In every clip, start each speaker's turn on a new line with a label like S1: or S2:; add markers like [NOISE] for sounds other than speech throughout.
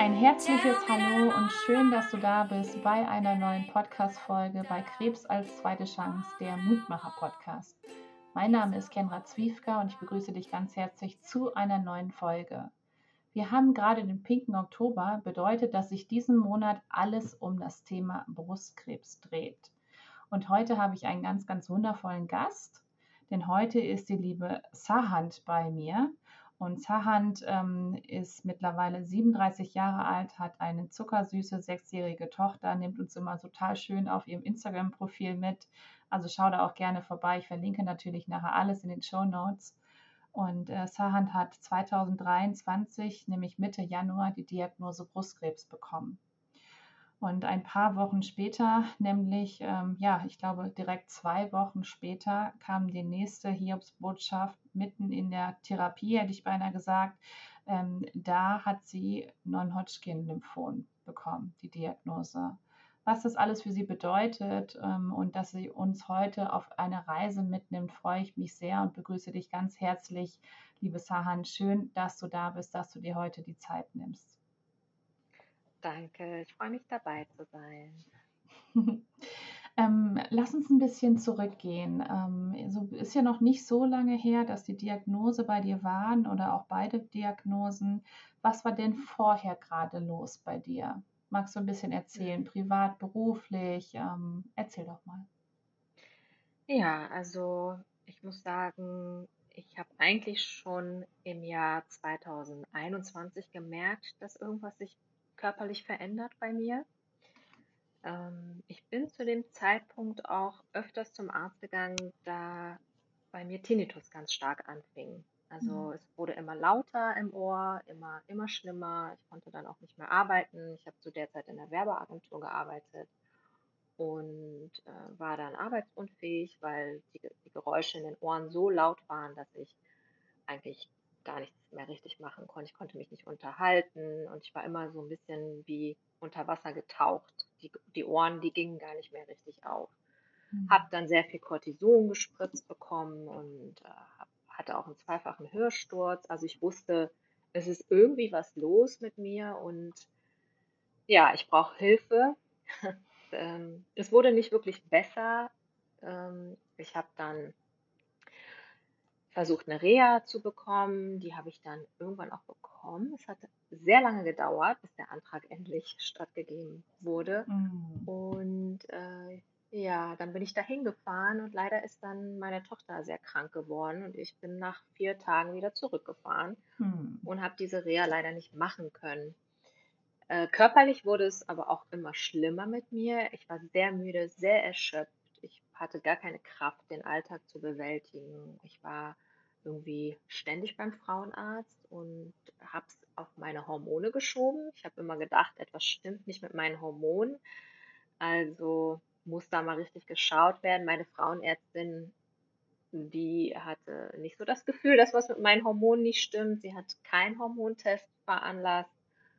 S1: Ein herzliches Hallo und schön, dass du da bist bei einer neuen Podcast-Folge bei Krebs als zweite Chance, der Mutmacher-Podcast. Mein Name ist Kenra Zwiefka und ich begrüße dich ganz herzlich zu einer neuen Folge. Wir haben gerade den pinken Oktober, bedeutet, dass sich diesen Monat alles um das Thema Brustkrebs dreht. Und heute habe ich einen ganz, ganz wundervollen Gast, denn heute ist die liebe Sahand bei mir. Und Sahand ähm, ist mittlerweile 37 Jahre alt, hat eine zuckersüße sechsjährige Tochter, nimmt uns immer total schön auf ihrem Instagram-Profil mit. Also schau da auch gerne vorbei. Ich verlinke natürlich nachher alles in den Show Notes. Und äh, Sahand hat 2023, nämlich Mitte Januar, die Diagnose Brustkrebs bekommen. Und ein paar Wochen später, nämlich, ähm, ja, ich glaube direkt zwei Wochen später, kam die nächste Hiobsbotschaft mitten in der Therapie, hätte ich beinahe gesagt. Ähm, da hat sie Non-Hodgkin-Lymphom bekommen, die Diagnose. Was das alles für sie bedeutet ähm, und dass sie uns heute auf eine Reise mitnimmt, freue ich mich sehr und begrüße dich ganz herzlich, liebe Sahan. Schön, dass du da bist, dass du dir heute die Zeit nimmst.
S2: Danke, ich freue mich dabei zu sein. [LAUGHS]
S1: ähm, lass uns ein bisschen zurückgehen. Ähm, so ist ja noch nicht so lange her, dass die Diagnose bei dir waren oder auch beide Diagnosen. Was war denn vorher gerade los bei dir? Magst du ein bisschen erzählen, privat, beruflich? Ähm, erzähl doch mal.
S2: Ja, also ich muss sagen, ich habe eigentlich schon im Jahr 2021 gemerkt, dass irgendwas sich körperlich verändert bei mir. Ähm, ich bin zu dem Zeitpunkt auch öfters zum Arzt gegangen, da bei mir Tinnitus ganz stark anfing. Also mhm. es wurde immer lauter im Ohr, immer, immer schlimmer. Ich konnte dann auch nicht mehr arbeiten. Ich habe zu der Zeit in der Werbeagentur gearbeitet und äh, war dann arbeitsunfähig, weil die, die Geräusche in den Ohren so laut waren, dass ich eigentlich gar nichts mehr richtig machen konnte. Ich konnte mich nicht unterhalten und ich war immer so ein bisschen wie unter Wasser getaucht. Die, die Ohren, die gingen gar nicht mehr richtig auf. Mhm. Habe dann sehr viel Cortison gespritzt bekommen und äh, hatte auch einen zweifachen Hörsturz. Also ich wusste, es ist irgendwie was los mit mir und ja, ich brauche Hilfe. [LAUGHS] Ähm, es wurde nicht wirklich besser. Ähm, ich habe dann versucht, eine Reha zu bekommen. Die habe ich dann irgendwann auch bekommen. Es hat sehr lange gedauert, bis der Antrag endlich stattgegeben wurde. Mhm. Und äh, ja, dann bin ich da hingefahren und leider ist dann meine Tochter sehr krank geworden und ich bin nach vier Tagen wieder zurückgefahren mhm. und habe diese Reha leider nicht machen können. Äh, körperlich wurde es aber auch immer schlimmer mit mir. Ich war sehr müde, sehr erschöpft. Hatte gar keine Kraft, den Alltag zu bewältigen. Ich war irgendwie ständig beim Frauenarzt und habe es auf meine Hormone geschoben. Ich habe immer gedacht, etwas stimmt nicht mit meinen Hormonen. Also muss da mal richtig geschaut werden. Meine Frauenärztin, die hatte nicht so das Gefühl, dass was mit meinen Hormonen nicht stimmt. Sie hat keinen Hormontest veranlasst.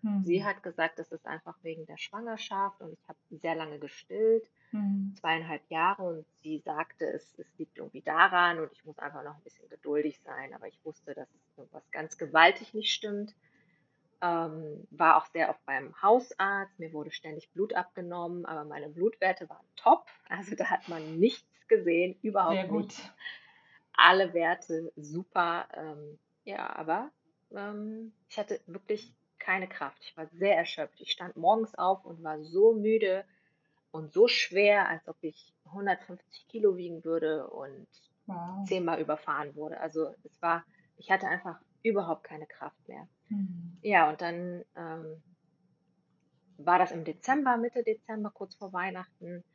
S2: Mhm. Sie hat gesagt, das ist einfach wegen der Schwangerschaft und ich habe sehr lange gestillt mhm. zweieinhalb Jahre und sie sagte, es, es liegt irgendwie daran und ich muss einfach noch ein bisschen geduldig sein. Aber ich wusste, dass irgendwas ganz gewaltig nicht stimmt. Ähm, war auch sehr oft beim Hausarzt. Mir wurde ständig Blut abgenommen, aber meine Blutwerte waren top. Also da hat man nichts gesehen, überhaupt sehr gut. Nicht. Alle Werte super. Ähm, ja, aber ähm, ich hatte wirklich keine Kraft. Ich war sehr erschöpft. Ich stand morgens auf und war so müde, und so schwer, als ob ich 150 Kilo wiegen würde und wow. zehnmal überfahren wurde. Also es war, ich hatte einfach überhaupt keine Kraft mehr. Mhm. Ja, und dann ähm, war das im Dezember, Mitte Dezember, kurz vor Weihnachten,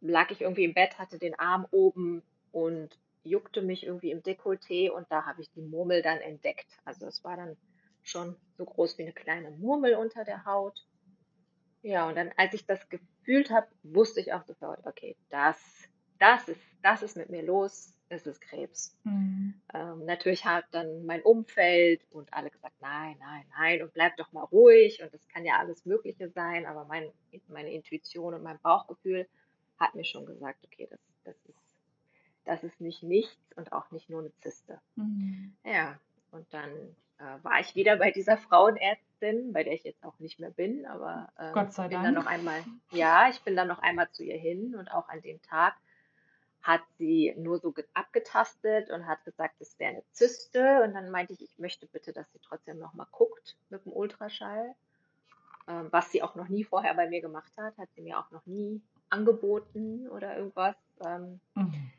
S2: lag ich irgendwie im Bett, hatte den Arm oben und juckte mich irgendwie im Dekolleté und da habe ich die Murmel dann entdeckt. Also es war dann schon so groß wie eine kleine Murmel unter der Haut. Ja, und dann, als ich das gefühlt habe, wusste ich auch sofort, okay, das, das ist, das ist mit mir los, es ist Krebs. Mhm. Ähm, natürlich hat dann mein Umfeld und alle gesagt, nein, nein, nein, und bleib doch mal ruhig und das kann ja alles Mögliche sein, aber mein, meine Intuition und mein Bauchgefühl hat mir schon gesagt, okay, das, das ist, das ist nicht nichts und auch nicht nur eine Zyste. Mhm. Ja, Und dann äh, war ich wieder bei dieser Frauenärztin, bei der ich jetzt auch nicht mehr bin, aber ähm,
S1: Gott sei
S2: bin
S1: Dank.
S2: dann noch einmal, ja, ich bin dann noch einmal zu ihr hin und auch an dem Tag hat sie nur so abgetastet und hat gesagt, es wäre eine Zyste. Und dann meinte ich, ich möchte bitte, dass sie trotzdem nochmal guckt mit dem Ultraschall. Ähm, was sie auch noch nie vorher bei mir gemacht hat, hat sie mir auch noch nie angeboten oder irgendwas. Ähm, mhm.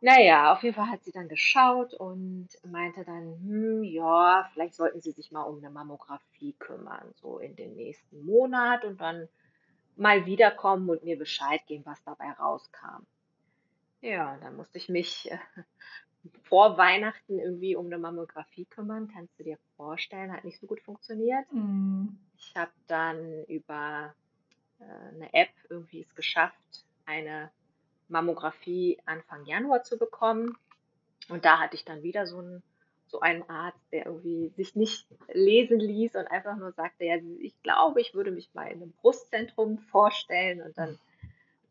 S2: Naja, auf jeden Fall hat sie dann geschaut und meinte dann, hm, ja, vielleicht sollten Sie sich mal um eine Mammographie kümmern, so in den nächsten Monat und dann mal wiederkommen und mir Bescheid geben, was dabei rauskam. Ja, dann musste ich mich äh, [LAUGHS] vor Weihnachten irgendwie um eine Mammographie kümmern. Kannst du dir vorstellen, hat nicht so gut funktioniert. Mhm. Ich habe dann über äh, eine App irgendwie es geschafft, eine Mammographie Anfang Januar zu bekommen. Und da hatte ich dann wieder so einen, so einen Arzt, der irgendwie sich nicht lesen ließ und einfach nur sagte, ja, ich glaube, ich würde mich mal in einem Brustzentrum vorstellen. Und dann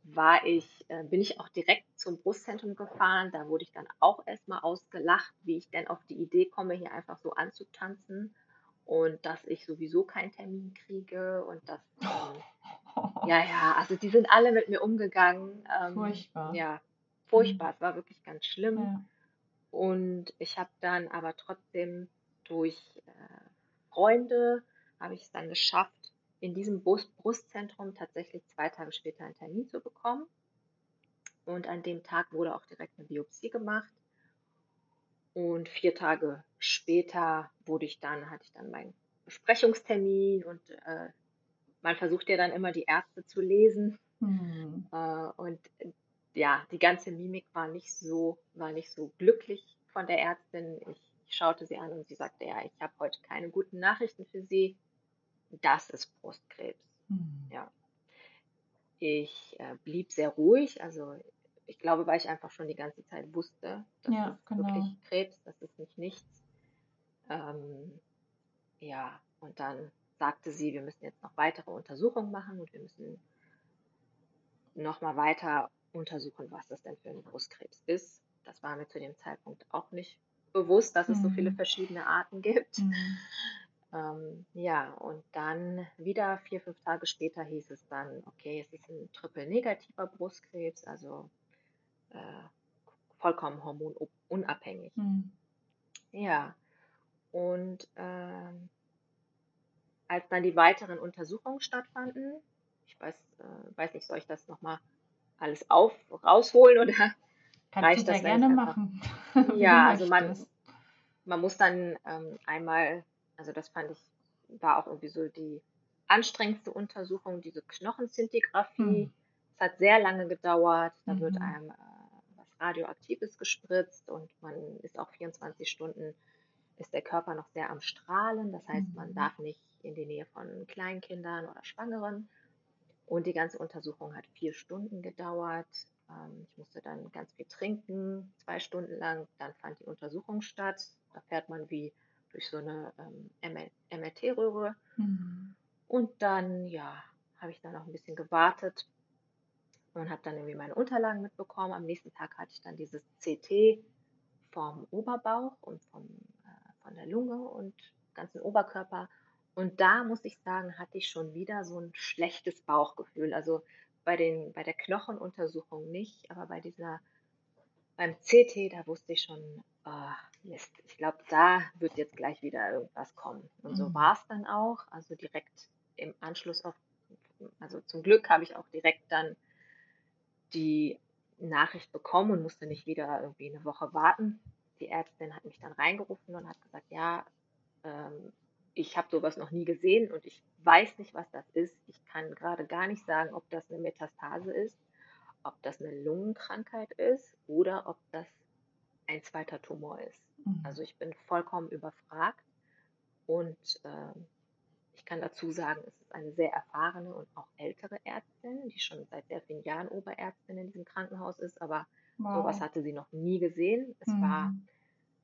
S2: war ich, äh, bin ich auch direkt zum Brustzentrum gefahren. Da wurde ich dann auch erstmal ausgelacht, wie ich denn auf die Idee komme, hier einfach so anzutanzen und dass ich sowieso keinen Termin kriege und dass [LAUGHS] ähm, ja, ja, also die sind alle mit mir umgegangen.
S1: Ähm, furchtbar.
S2: Ja, furchtbar. Mhm. Es war wirklich ganz schlimm. Ja. Und ich habe dann aber trotzdem durch äh, Freunde, habe ich es dann geschafft, in diesem Brust Brustzentrum tatsächlich zwei Tage später einen Termin zu bekommen. Und an dem Tag wurde auch direkt eine Biopsie gemacht. Und vier Tage später wurde ich dann, hatte ich dann meinen Besprechungstermin und äh, man versucht ja dann immer die Ärzte zu lesen. Mhm. Äh, und ja, die ganze Mimik war nicht so, war nicht so glücklich von der Ärztin. Ich, ich schaute sie an und sie sagte, ja, ich habe heute keine guten Nachrichten für Sie. Das ist Brustkrebs. Mhm. Ja. Ich äh, blieb sehr ruhig, also ich glaube, weil ich einfach schon die ganze Zeit wusste, das ja, ist genau. wirklich Krebs, das ist nicht nichts. Ähm, ja, und dann sagte sie, wir müssen jetzt noch weitere Untersuchungen machen und wir müssen nochmal weiter untersuchen, was das denn für ein Brustkrebs ist. Das war mir zu dem Zeitpunkt auch nicht bewusst, dass es so viele mhm. verschiedene Arten gibt. Mhm. Ähm, ja, und dann wieder vier, fünf Tage später hieß es dann, okay, es ist ein triple-negativer Brustkrebs, also äh, vollkommen hormonunabhängig. Mhm. Ja, und ähm, als dann die weiteren Untersuchungen stattfanden, ich weiß, äh, weiß nicht, soll ich das nochmal alles auf, rausholen oder [LAUGHS]
S1: Kannst reicht das gerne machen? [LAUGHS]
S2: ja, also man, man muss dann ähm, einmal, also das fand ich, war auch irgendwie so die anstrengendste Untersuchung, diese Knochenzintigraphie. Hm. Es hat sehr lange gedauert, da mhm. wird einem äh, was Radioaktives gespritzt und man ist auch 24 Stunden, ist der Körper noch sehr am Strahlen, das heißt, man mhm. darf nicht in die Nähe von Kleinkindern oder Schwangeren. Und die ganze Untersuchung hat vier Stunden gedauert. Ähm, ich musste dann ganz viel trinken, zwei Stunden lang. Dann fand die Untersuchung statt. Da fährt man wie durch so eine ähm, MRT-Röhre. Mhm. Und dann, ja, habe ich dann noch ein bisschen gewartet und habe dann irgendwie meine Unterlagen mitbekommen. Am nächsten Tag hatte ich dann dieses CT vom Oberbauch und vom, von der Lunge und ganzen Oberkörper. Und da muss ich sagen, hatte ich schon wieder so ein schlechtes Bauchgefühl. Also bei, den, bei der Knochenuntersuchung nicht, aber bei dieser, beim CT, da wusste ich schon, oh, Mist, ich glaube, da wird jetzt gleich wieder irgendwas kommen. Und so mhm. war es dann auch. Also direkt im Anschluss auf, also zum Glück habe ich auch direkt dann die Nachricht bekommen und musste nicht wieder irgendwie eine Woche warten. Die Ärztin hat mich dann reingerufen und hat gesagt, ja, ähm, ich habe sowas noch nie gesehen und ich weiß nicht, was das ist. Ich kann gerade gar nicht sagen, ob das eine Metastase ist, ob das eine Lungenkrankheit ist oder ob das ein zweiter Tumor ist. Mhm. Also ich bin vollkommen überfragt und äh, ich kann dazu sagen, es ist eine sehr erfahrene und auch ältere Ärztin, die schon seit sehr vielen Jahren Oberärztin in diesem Krankenhaus ist, aber wow. sowas hatte sie noch nie gesehen. Es mhm. war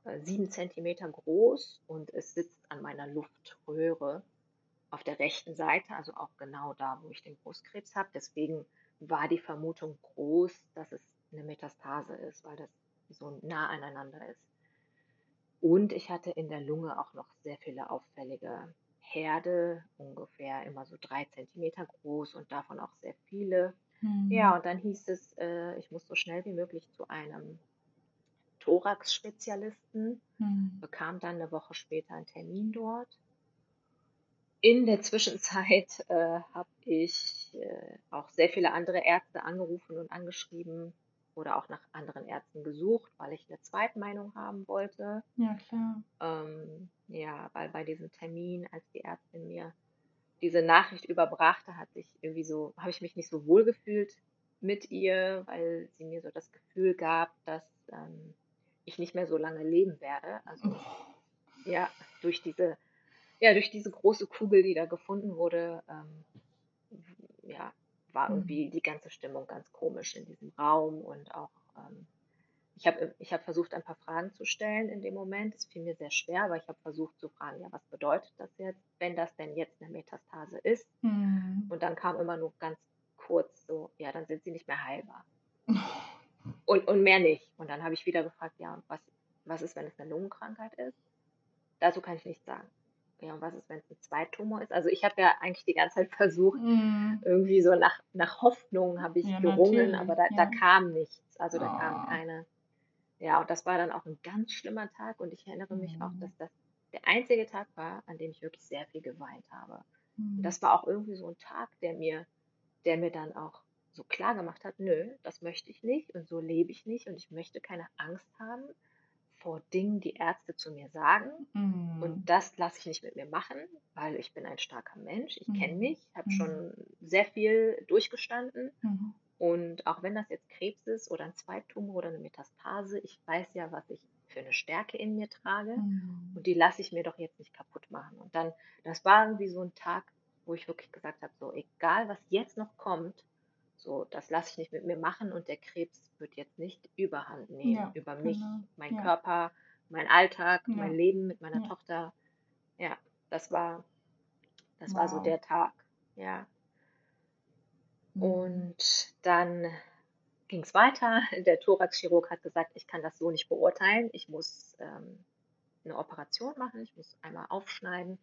S2: äh, sieben Zentimeter groß und es sitzt an meiner Luftröhre auf der rechten Seite, also auch genau da, wo ich den Brustkrebs habe. Deswegen war die Vermutung groß, dass es eine Metastase ist, weil das so nah aneinander ist. Und ich hatte in der Lunge auch noch sehr viele auffällige Herde, ungefähr immer so drei Zentimeter groß und davon auch sehr viele. Ja,
S1: Mhm.
S2: und dann hieß es, äh, ich muss so schnell wie möglich zu einem Thorax-Spezialisten,
S1: Mhm.
S2: bekam dann eine Woche später einen Termin dort. In der Zwischenzeit [LAUGHS] äh, habe ich äh, auch sehr viele andere Ärzte angerufen und angeschrieben oder auch nach anderen Ärzten gesucht, weil ich eine Zweitmeinung haben wollte.
S1: Ja, klar.
S2: Ähm, ja, weil bei diesem Termin, als die Ärztin mir diese Nachricht überbrachte, hat sich irgendwie so, habe ich mich nicht so wohl gefühlt mit ihr, weil sie mir so das Gefühl gab, dass ähm, ich nicht mehr so lange leben werde. Also ja, durch diese, ja, durch diese große Kugel, die da gefunden wurde, ähm, ja, war
S1: Mhm.
S2: irgendwie die ganze Stimmung ganz komisch in diesem Raum und auch ähm, ich habe ich hab versucht, ein paar Fragen zu stellen in dem Moment. Es fiel mir sehr schwer, aber ich habe versucht zu fragen, ja, was bedeutet das jetzt, wenn das denn jetzt eine Metastase ist?
S1: Mhm.
S2: Und dann kam immer nur ganz kurz so, ja, dann sind sie nicht mehr heilbar. [LAUGHS] Und, und mehr nicht. Und dann habe ich wieder gefragt, ja, und was, was ist, wenn es eine Lungenkrankheit ist? Dazu kann ich nichts sagen. Ja, und was ist, wenn es ein Zweittumor ist? Also ich habe ja eigentlich die ganze Zeit versucht,
S1: Mhm.
S2: irgendwie so nach, nach Hoffnung habe ich
S1: Ja,
S2: gerungen, aber da, da
S1: ja.
S2: kam nichts. Also da kam
S1: Oh.
S2: keine. Ja, und das war dann auch ein ganz schlimmer Tag und ich erinnere mich auch,
S1: Mhm.
S2: dass das der einzige Tag war, an dem ich wirklich sehr viel geweint habe. Und
S1: Mhm.
S2: das war auch irgendwie so ein Tag, der mir, der mir dann auch so klar gemacht hat, nö, das möchte ich nicht und so lebe ich nicht und ich möchte keine Angst haben vor Dingen, die Ärzte zu mir sagen.
S1: Mhm.
S2: Und das lasse ich nicht mit mir machen, weil ich bin ein starker Mensch, ich kenne
S1: Mhm.
S2: mich, habe
S1: Mhm.
S2: schon sehr viel durchgestanden. Und auch wenn das jetzt Krebs ist oder ein Zweittumor oder eine Metastase, ich weiß ja, was ich für eine Stärke in mir trage.
S1: Mhm.
S2: Und die lasse ich mir doch jetzt nicht kaputt machen. Und dann, das war irgendwie so ein Tag, wo ich wirklich gesagt habe, so egal was jetzt noch kommt, so das lasse ich nicht mit mir machen und der Krebs wird jetzt nicht überhand nehmen
S1: Ja,
S2: über mich,
S1: genau.
S2: mein
S1: Ja.
S2: Körper, mein Alltag,
S1: Ja.
S2: mein Leben mit meiner. Tochter. Ja, das war, das war so
S1: Wow.
S2: der Tag. Ja.
S1: Mhm.
S2: Und dann ging es weiter. Der Thoraxchirurg hat gesagt, ich kann das so nicht beurteilen. Ich muss ähm, eine Operation machen. Ich muss einmal aufschneiden.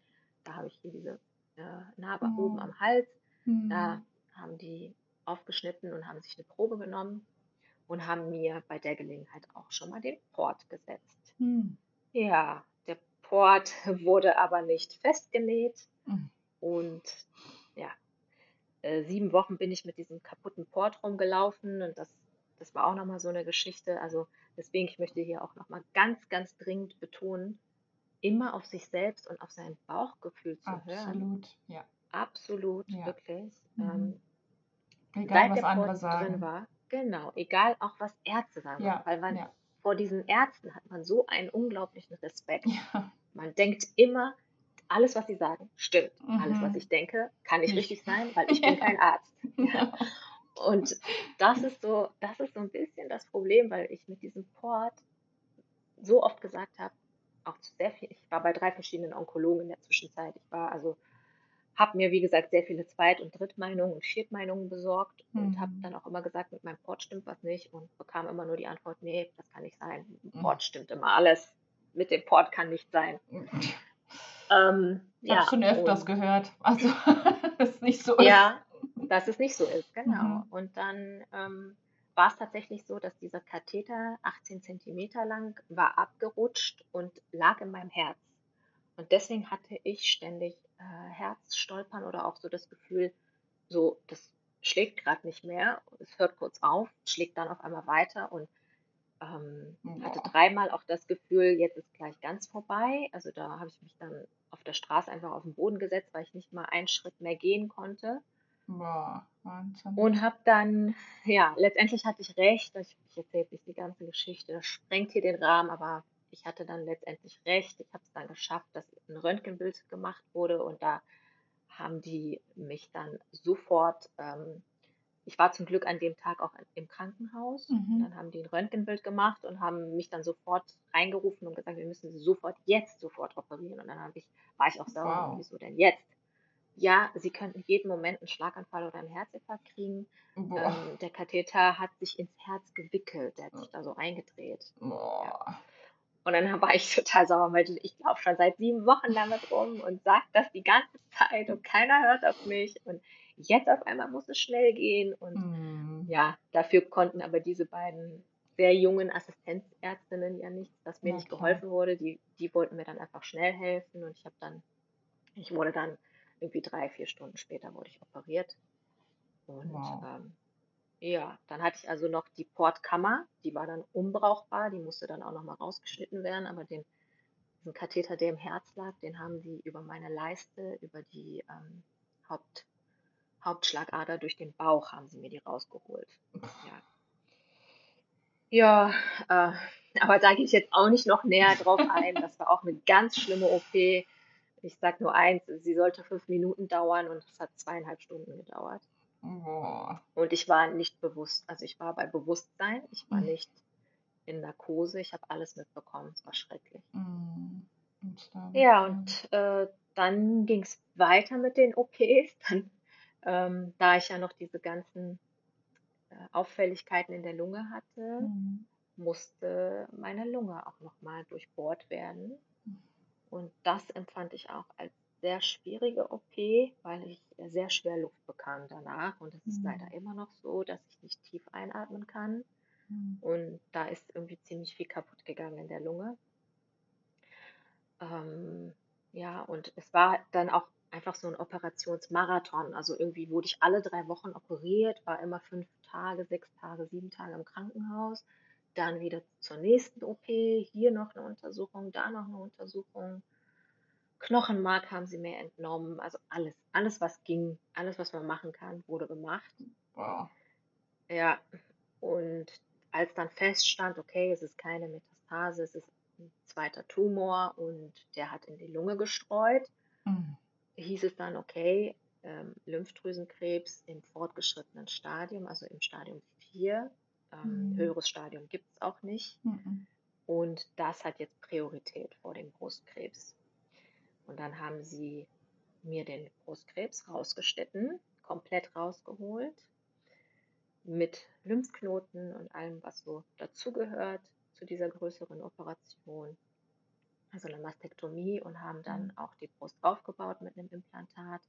S2: Da habe ich hier diese äh, Narbe
S1: Oh.
S2: oben am Hals. Da
S1: Mhm.
S2: haben die aufgeschnitten und haben sich eine Probe genommen und haben mir bei der Gelegenheit auch schon mal den Port gesetzt.
S1: Mhm.
S2: Ja, der Port [LAUGHS] wurde aber nicht festgenäht
S1: Mhm.
S2: und ja, äh, sieben Wochen bin ich mit diesem kaputten Port rumgelaufen und das, das war auch nochmal so eine Geschichte. Also deswegen, ich möchte hier auch nochmal ganz, ganz dringend betonen, immer auf sich selbst und auf sein Bauchgefühl zu hören.
S1: Absolut, ja.
S2: Absolut,
S1: Ja.
S2: wirklich.
S1: Mhm.
S2: Ähm,
S1: Egal, was
S2: der
S1: andere sagen.
S2: war, genau, egal auch was Ärzte sagen,
S1: Ja,
S2: weil man
S1: ja.
S2: vor diesen Ärzten hat man so einen unglaublichen Respekt. Man denkt immer, alles, was sie sagen, stimmt. Alles, was
S1: Mhm.
S2: ich denke, kann nicht richtig sein, weil ich bin [LAUGHS]
S1: Ja.
S2: kein Arzt. Ja. Und das ist so, das ist so ein bisschen das Problem, weil ich mit diesem Port so oft gesagt habe, auch zu sehr viel, ich war bei drei verschiedenen Onkologen in der Zwischenzeit. Ich war also, habe mir, wie gesagt, sehr viele Zweit- und Drittmeinungen und Viertmeinungen besorgt und habe
S1: Mhm.
S2: dann auch immer gesagt, mit meinem Port stimmt was nicht und bekam immer nur die Antwort, nee, das kann nicht sein. Mit dem
S1: Mhm.
S2: Port stimmt immer alles. Mit dem Port kann nicht sein. [LAUGHS] Ähm,
S1: Ich habe
S2: ja,
S1: schon öfters gehört. Also, [LAUGHS] dass es nicht so ist.
S2: ja, dass es nicht so ist, genau.
S1: Mhm.
S2: Und dann ähm, war es tatsächlich so, dass dieser Katheter 18 Zentimeter lang war abgerutscht und lag in meinem Herz. Und deswegen hatte ich ständig äh, Herzstolpern oder auch so das Gefühl, so, das schlägt gerade nicht mehr, es hört kurz auf, schlägt dann auf einmal weiter und ähm, hatte
S1: Boah.
S2: dreimal auch das Gefühl, jetzt ist gleich ganz vorbei. Also da habe ich mich dann auf der Straße einfach auf den Boden gesetzt, weil ich nicht mal einen Schritt mehr gehen konnte.
S1: Boah, Wahnsinn.
S2: Und habe dann, [LAUGHS] ja, letztendlich hatte ich recht. Ich, ich erzähle jetzt nicht die ganze Geschichte, das sprengt hier den Rahmen, aber ich hatte dann letztendlich recht. Ich habe es dann geschafft, dass ein Röntgenbild gemacht wurde und da haben die mich dann sofort, ähm, ich war zum Glück an dem Tag auch im Krankenhaus und
S1: Mhm.
S2: dann haben die ein Röntgenbild gemacht und haben mich dann sofort reingerufen und gesagt, wir müssen sie sofort jetzt sofort operieren. Und dann habe ich, war ich auch sauer,
S1: Wow.
S2: wieso denn jetzt? Ja, sie könnten jeden Moment einen Schlaganfall oder einen Herzinfarkt kriegen. Ähm, der Katheter hat sich ins Herz gewickelt, der hat sich da so eingedreht. Ja. Und dann war ich total sauer, weil ich laufe schon seit sieben Wochen damit rum und sage das die ganze Zeit und keiner hört auf mich. Und jetzt auf einmal muss es schnell gehen. Und mm. ja, dafür konnten aber diese beiden sehr jungen Assistenzärztinnen ja nichts, dass mir okay. nicht geholfen wurde. Die, die wollten mir dann einfach schnell helfen und ich habe dann, ich wurde dann irgendwie drei, vier Stunden später wurde ich operiert. Und wow. ähm, ja, dann hatte ich also noch die Portkammer, die war dann unbrauchbar, die musste dann auch nochmal rausgeschnitten werden, aber den, diesen Katheter, der im Herz lag, den haben sie über meine Leiste, über die ähm, Haupt, Hauptschlagader durch den Bauch haben sie mir die rausgeholt. Ja, ja äh, aber da gehe ich jetzt auch nicht noch näher drauf ein. Das war auch eine ganz schlimme OP. Ich sag nur eins, sie sollte fünf Minuten dauern und es hat zweieinhalb Stunden gedauert. Oh. Und ich war nicht bewusst, also ich war bei Bewusstsein, ich war mhm. nicht in Narkose, ich habe alles mitbekommen, es war schrecklich. Mhm. Ja, und äh, dann ging es weiter mit den OPs. Dann, ähm, da ich ja noch diese ganzen äh, Auffälligkeiten in der Lunge hatte, mhm. musste meine Lunge auch nochmal durchbohrt werden. Mhm. Und das empfand ich auch als sehr schwierige OP, weil ich sehr schwer Luft bekam danach. Und es ist mhm. leider immer noch so, dass ich nicht tief einatmen kann. Mhm. Und da ist irgendwie ziemlich viel kaputt gegangen in der Lunge. Ähm, ja, und es war dann auch einfach so ein Operationsmarathon. Also irgendwie wurde ich alle drei Wochen operiert, war immer fünf Tage, sechs Tage, sieben Tage im Krankenhaus. Dann wieder zur nächsten OP, hier noch eine Untersuchung, da noch eine Untersuchung. Knochenmark haben sie mir entnommen, also alles, alles was ging, alles was man machen kann, wurde gemacht. Wow. Ja, und als dann feststand, okay, es ist keine Metastase, es ist ein zweiter Tumor und der hat in die Lunge gestreut, mhm. Hieß es dann, okay, ähm, Lymphdrüsenkrebs im fortgeschrittenen Stadium, also im Stadium 4. Ähm, mhm. Höheres Stadium gibt es auch nicht. Mhm. Und das hat jetzt Priorität vor dem Brustkrebs. Und dann haben sie mir den Brustkrebs rausgeschnitten, komplett rausgeholt, mit Lymphknoten und allem, was so dazugehört zu dieser größeren Operation. Also eine Mastektomie und haben dann mhm. auch die Brust aufgebaut mit einem Implantat,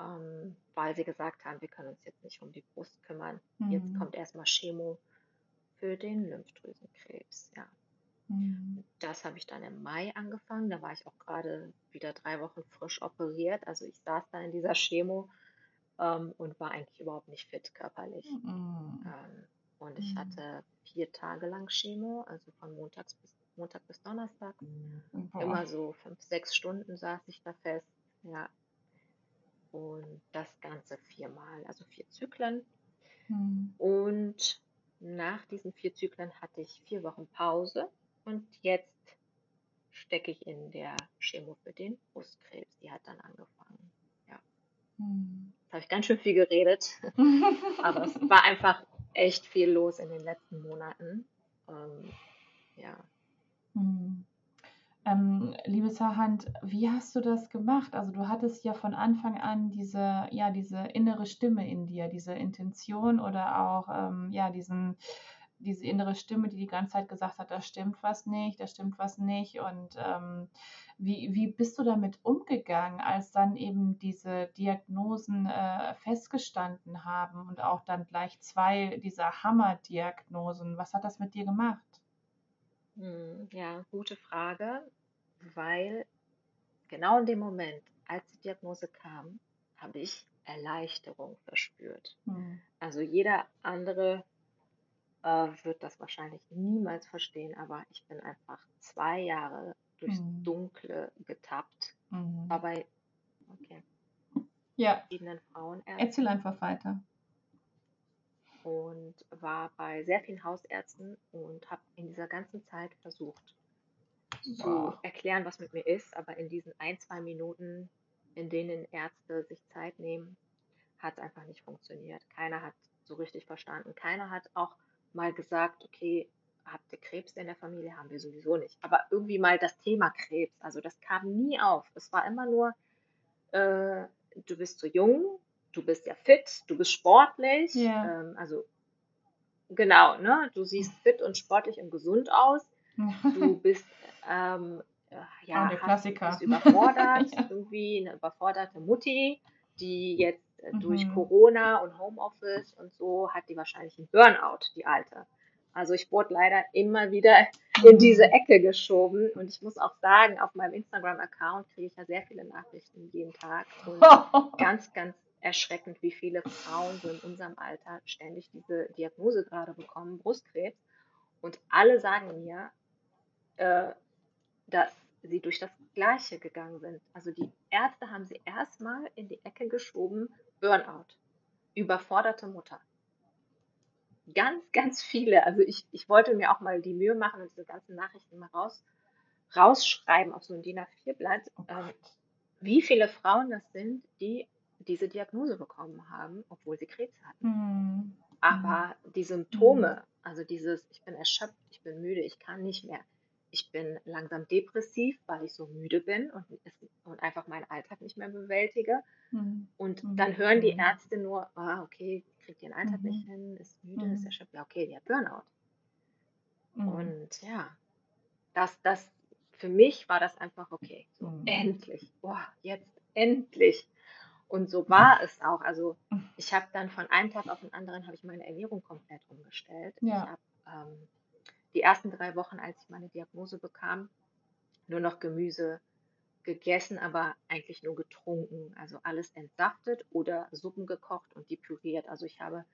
S2: ähm, weil sie gesagt haben, wir können uns jetzt nicht um die Brust kümmern. Mhm. Jetzt kommt erstmal Chemo für den Lymphdrüsenkrebs. Ja. Mhm. Das habe ich dann im Mai angefangen. Da war ich auch gerade wieder drei Wochen frisch operiert. Also ich saß dann in dieser Chemo ähm, und war eigentlich überhaupt nicht fit körperlich. Mhm. Ähm, und ich mhm. hatte vier Tage lang Chemo, also von Montags bis, Montag bis Donnerstag. Mhm. Immer so fünf, sechs Stunden saß ich da fest. Ja. Und das Ganze viermal, also vier Zyklen. Mhm. Und nach diesen vier Zyklen hatte ich vier Wochen Pause und jetzt stecke ich in der Chemo für den Brustkrebs. Die hat dann angefangen. Ja. Hm. Jetzt habe ich ganz schön viel geredet. [LAUGHS] Aber es war einfach echt viel los in den letzten Monaten. Ähm, ja.
S1: Hm. Ähm, liebe Sahand, wie hast du das gemacht? Also du hattest ja von Anfang an diese, ja, diese innere Stimme in dir, diese Intention oder auch ähm, ja, diesen diese innere Stimme, die die ganze Zeit gesagt hat, da stimmt was nicht, da stimmt was nicht. Und ähm, wie, wie bist du damit umgegangen, als dann eben diese Diagnosen äh, festgestanden haben und auch dann gleich zwei dieser Hammerdiagnosen? Was hat das mit dir gemacht?
S2: Hm, ja, gute Frage, weil genau in dem Moment, als die Diagnose kam, habe ich Erleichterung verspürt. Hm. Also jeder andere äh, wird das wahrscheinlich niemals verstehen, aber ich bin einfach zwei Jahre durchs mhm. Dunkle getappt. Mhm. War bei okay,
S1: ja. verschiedenen Frauenärzten. Erzähl einfach weiter.
S2: Und war bei sehr vielen Hausärzten und habe in dieser ganzen Zeit versucht wow. zu erklären, was mit mir ist, aber in diesen ein, zwei Minuten, in denen Ärzte sich Zeit nehmen, hat es einfach nicht funktioniert. Keiner hat so richtig verstanden. Keiner hat auch mal gesagt, okay, habt ihr Krebs in der Familie? Haben wir sowieso nicht. Aber irgendwie mal das Thema Krebs, also das kam nie auf. Es war immer nur, äh, du bist so jung, du bist ja fit, du bist sportlich. Ja. Ähm, also genau, ne? Du siehst fit und sportlich und gesund aus. [LAUGHS] Du bist ähm, äh, ja,
S1: Klassiker.
S2: Hast, bist überfordert, [LAUGHS] irgendwie eine überforderte Mutti, die jetzt äh, durch mhm. Corona und Homeoffice und so hat die wahrscheinlich einen Burnout, die alte. Also ich wurde leider immer wieder in diese mhm. Ecke geschoben und ich muss auch sagen, auf meinem Instagram-Account kriege ich ja sehr viele Nachrichten jeden Tag und [LAUGHS] ganz, ganz erschreckend, wie viele Frauen so in unserem Alter ständig diese Diagnose gerade bekommen, Brustkrebs. Und alle sagen mir, äh, dass sie durch das Gleiche gegangen sind. Also die Ärzte haben sie erstmal in die Ecke geschoben, Burnout, überforderte Mutter. Ganz, ganz viele. Also ich, ich wollte mir auch mal die Mühe machen und diese ganzen Nachrichten mal raus, rausschreiben auf so ein DIN A4-Blatt, oh ähm, wie viele Frauen das sind, die diese Diagnose bekommen haben, obwohl sie Krebs hatten. Mhm. Aber die Symptome, mhm. also dieses, ich bin erschöpft, ich bin müde, ich kann nicht mehr, ich bin langsam depressiv, weil ich so müde bin und, und einfach meinen Alltag nicht mehr bewältige. Mhm. Und mhm. dann hören die mhm. Ärzte nur, ah, okay, kriegt ihren Alltag mhm. nicht hin, ist müde, ist mhm. erschöpft. Ja, okay, hat Burnout. Mhm. Und ja, das, das, für mich war das einfach okay. So, endlich. Boah, jetzt endlich. Und so war es auch. Also ich habe dann von einem Tag auf den anderen habe ich meine Ernährung komplett umgestellt. Ja. Ich habe ähm, die ersten drei Wochen, als ich meine Diagnose bekam, nur noch Gemüse gegessen, aber eigentlich nur getrunken. Also alles entsaftet oder Suppen gekocht und die püriert. Also ich habe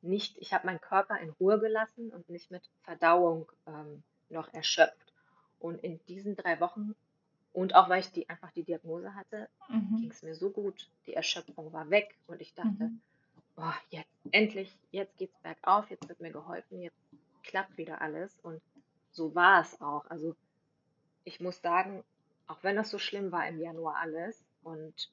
S2: nicht, ich habe meinen Körper in Ruhe gelassen und nicht mit Verdauung ähm, noch erschöpft. Und in diesen drei Wochen und auch weil ich die einfach die Diagnose hatte, mhm. ging es mir so gut. Die Erschöpfung war weg und ich dachte, mhm. oh, jetzt endlich, jetzt geht's bergauf, jetzt wird mir geholfen, jetzt klappt wieder alles. Und so war es auch. Also ich muss sagen, auch wenn das so schlimm war im Januar alles und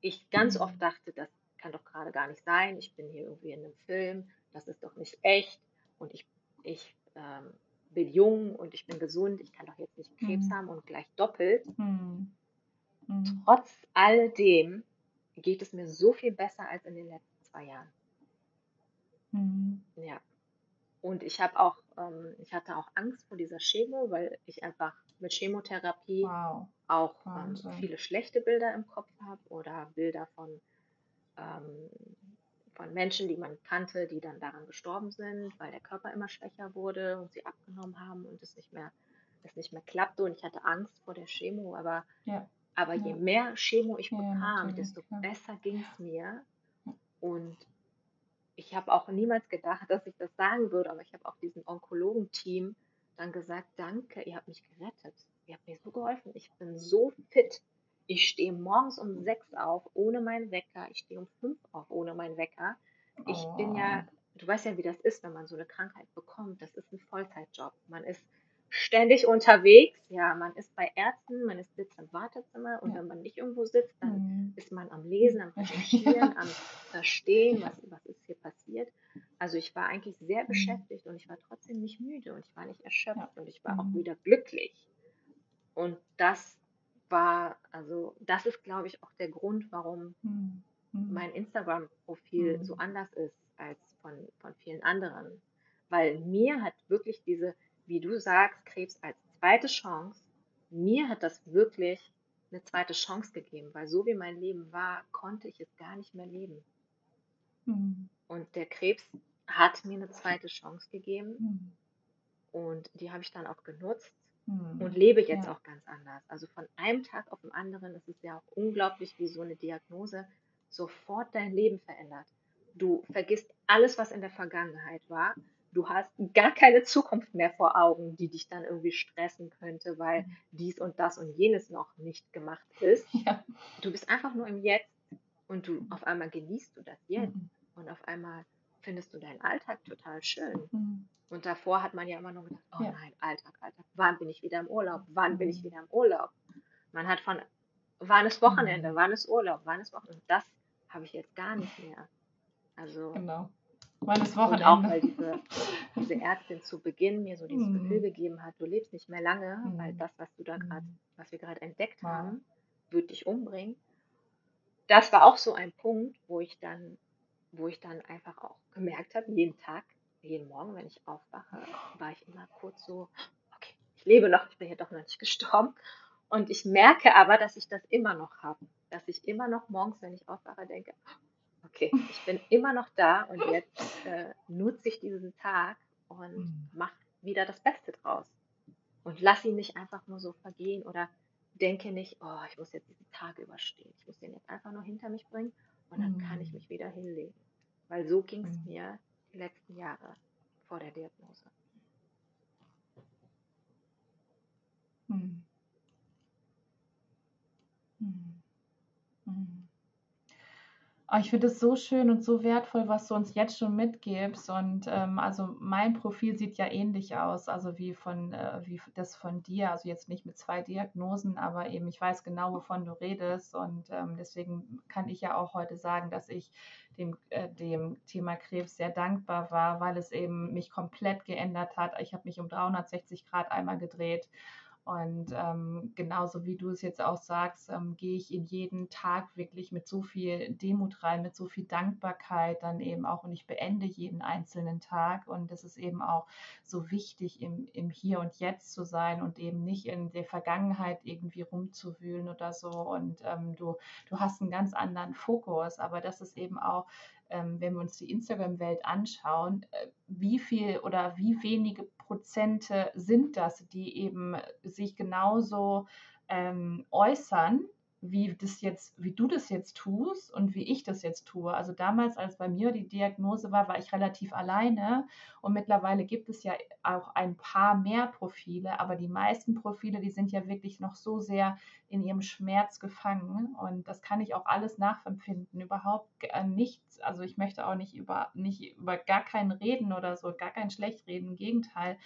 S2: ich ganz mhm. oft dachte, das kann doch gerade gar nicht sein, ich bin hier irgendwie in einem Film, das ist doch nicht echt und ich, ich ähm, bin jung und ich bin gesund, ich kann doch jetzt nicht Krebs mhm. haben und gleich doppelt. Mhm. Mhm. Trotz all dem geht es mir so viel besser als in den letzten zwei Jahren. Mhm. Ja. Und ich habe auch, ähm, ich hatte auch Angst vor dieser Chemo, weil ich einfach mit Chemotherapie wow. auch ähm, viele schlechte Bilder im Kopf habe oder Bilder von, ähm, von Menschen, die man kannte, die dann daran gestorben sind, weil der Körper immer schwächer wurde und sie abgenommen haben und es nicht mehr, es nicht mehr klappte. Und ich hatte Angst vor der Chemo, aber, ja. aber ja. je mehr Chemo ich bekam, ja, desto besser ging es mir. Und ich habe auch niemals gedacht, dass ich das sagen würde, aber ich habe auch diesem Onkologenteam dann gesagt, danke, ihr habt mich gerettet. Ihr habt mir so geholfen. Ich bin so fit. Ich stehe morgens um sechs auf, ohne meinen Wecker. Ich stehe um fünf auf, ohne meinen Wecker. Ich oh. bin ja, oh. du weißt ja, wie das ist, wenn man so eine Krankheit bekommt. Das ist ein Vollzeitjob. Man ist ständig unterwegs. Ja, man ist bei Ärzten, man ist sitzt im Wartezimmer und ja. wenn man nicht irgendwo sitzt, dann mhm. ist man am Lesen, am Recherchieren, am Verstehen, was, was ist hier passiert. Also ich war eigentlich sehr mhm. beschäftigt und ich war trotzdem nicht müde und ich war nicht erschöpft ja. und ich war mhm. auch wieder glücklich. Und das war, also das ist, glaube ich, auch der Grund, warum mhm. mein Instagram-Profil mhm. so anders ist als von, von vielen anderen. Weil mir hat wirklich diese wie du sagst, Krebs als zweite Chance, mir hat das wirklich eine zweite Chance gegeben, weil so wie mein Leben war, konnte ich es gar nicht mehr leben. Mhm. Und der Krebs hat mir eine zweite Chance gegeben mhm. und die habe ich dann auch genutzt mhm. und lebe jetzt ja. auch ganz anders. Also von einem Tag auf den anderen ist es ja auch unglaublich, wie so eine Diagnose sofort dein Leben verändert. Du vergisst alles, was in der Vergangenheit war du hast gar keine Zukunft mehr vor Augen, die dich dann irgendwie stressen könnte, weil mhm. dies und das und jenes noch nicht gemacht ist. [LAUGHS] Ja. Du bist einfach nur im Jetzt und du auf einmal genießt du das Jetzt mhm. und auf einmal findest du deinen Alltag total schön. Mhm. Und davor hat man ja immer nur gedacht, oh ja. nein, Alltag, Alltag, wann bin ich wieder im Urlaub? Wann bin ich mhm. wieder im Urlaub? Man hat von, wann ist Wochenende, mhm. wann ist Urlaub, wann ist Wochenende? Das habe ich jetzt gar nicht mehr. Also genau.
S1: Meines Wochenende.
S2: Und auch weil diese, diese Ärztin zu Beginn mir so dieses mm. Gefühl gegeben hat, du lebst nicht mehr lange, mm. weil das, was du da gerade, mhm. was wir gerade entdeckt haben, wird dich umbringen. Das war auch so ein Punkt, wo ich dann, wo ich dann einfach auch gemerkt habe, jeden Tag, jeden Morgen, wenn ich aufwache, war ich immer kurz so, okay, ich lebe noch, ich bin hier doch noch nicht gestorben. Und ich merke aber, dass ich das immer noch habe. Dass ich immer noch morgens, wenn ich aufwache, denke, okay, ich bin immer noch da und jetzt äh, nutze ich diesen Tag und mhm. mache wieder das Beste draus. Und lass ihn nicht einfach nur so vergehen oder denke nicht, oh, ich muss jetzt diesen Tag überstehen. Ich muss den jetzt einfach nur hinter mich bringen und dann mhm. kann ich mhm. mich wieder hinlegen. Weil so ging es mhm. mir die letzten Jahre vor der Diagnose.
S1: Mhm. Mhm. Mhm. Oh, ich finde es so schön und so wertvoll, was du uns jetzt schon mitgibst. Und ähm, also mein Profil sieht ja ähnlich aus, also wie von äh, wie das von dir. Also jetzt nicht mit zwei Diagnosen, aber eben ich weiß genau, wovon du redest. Und ähm, deswegen kann ich ja auch heute sagen, dass ich dem, äh, dem Thema Krebs sehr dankbar war, weil es eben mich komplett geändert hat. Ich habe mich um 360 Grad einmal gedreht und ähm, genauso wie du es jetzt auch sagst, ähm, gehe ich in jeden Tag wirklich mit so viel Demut rein, mit so viel Dankbarkeit dann eben auch und ich beende jeden einzelnen Tag. Und es ist eben auch so wichtig, im, im Hier und Jetzt zu sein und eben nicht in der Vergangenheit irgendwie rumzuwühlen oder so. Und ähm, du, du hast einen ganz anderen Fokus, aber das ist eben auch ähm, wenn wir uns die Instagram-Welt anschauen, äh, wie viel oder wie wenige Prozente sind das, die eben sich genauso ähm, äußern wie das jetzt, wie du das jetzt tust und wie ich das jetzt tue. Also damals, als bei mir die Diagnose war, war ich relativ alleine und mittlerweile gibt es ja auch ein paar mehr Profile, aber die meisten Profile, die sind ja wirklich noch so sehr in ihrem Schmerz gefangen und das kann ich auch alles nachempfinden, überhaupt nichts. Also ich möchte auch nicht über nicht über gar keinen reden oder so, gar kein schlecht reden, im Gegenteil.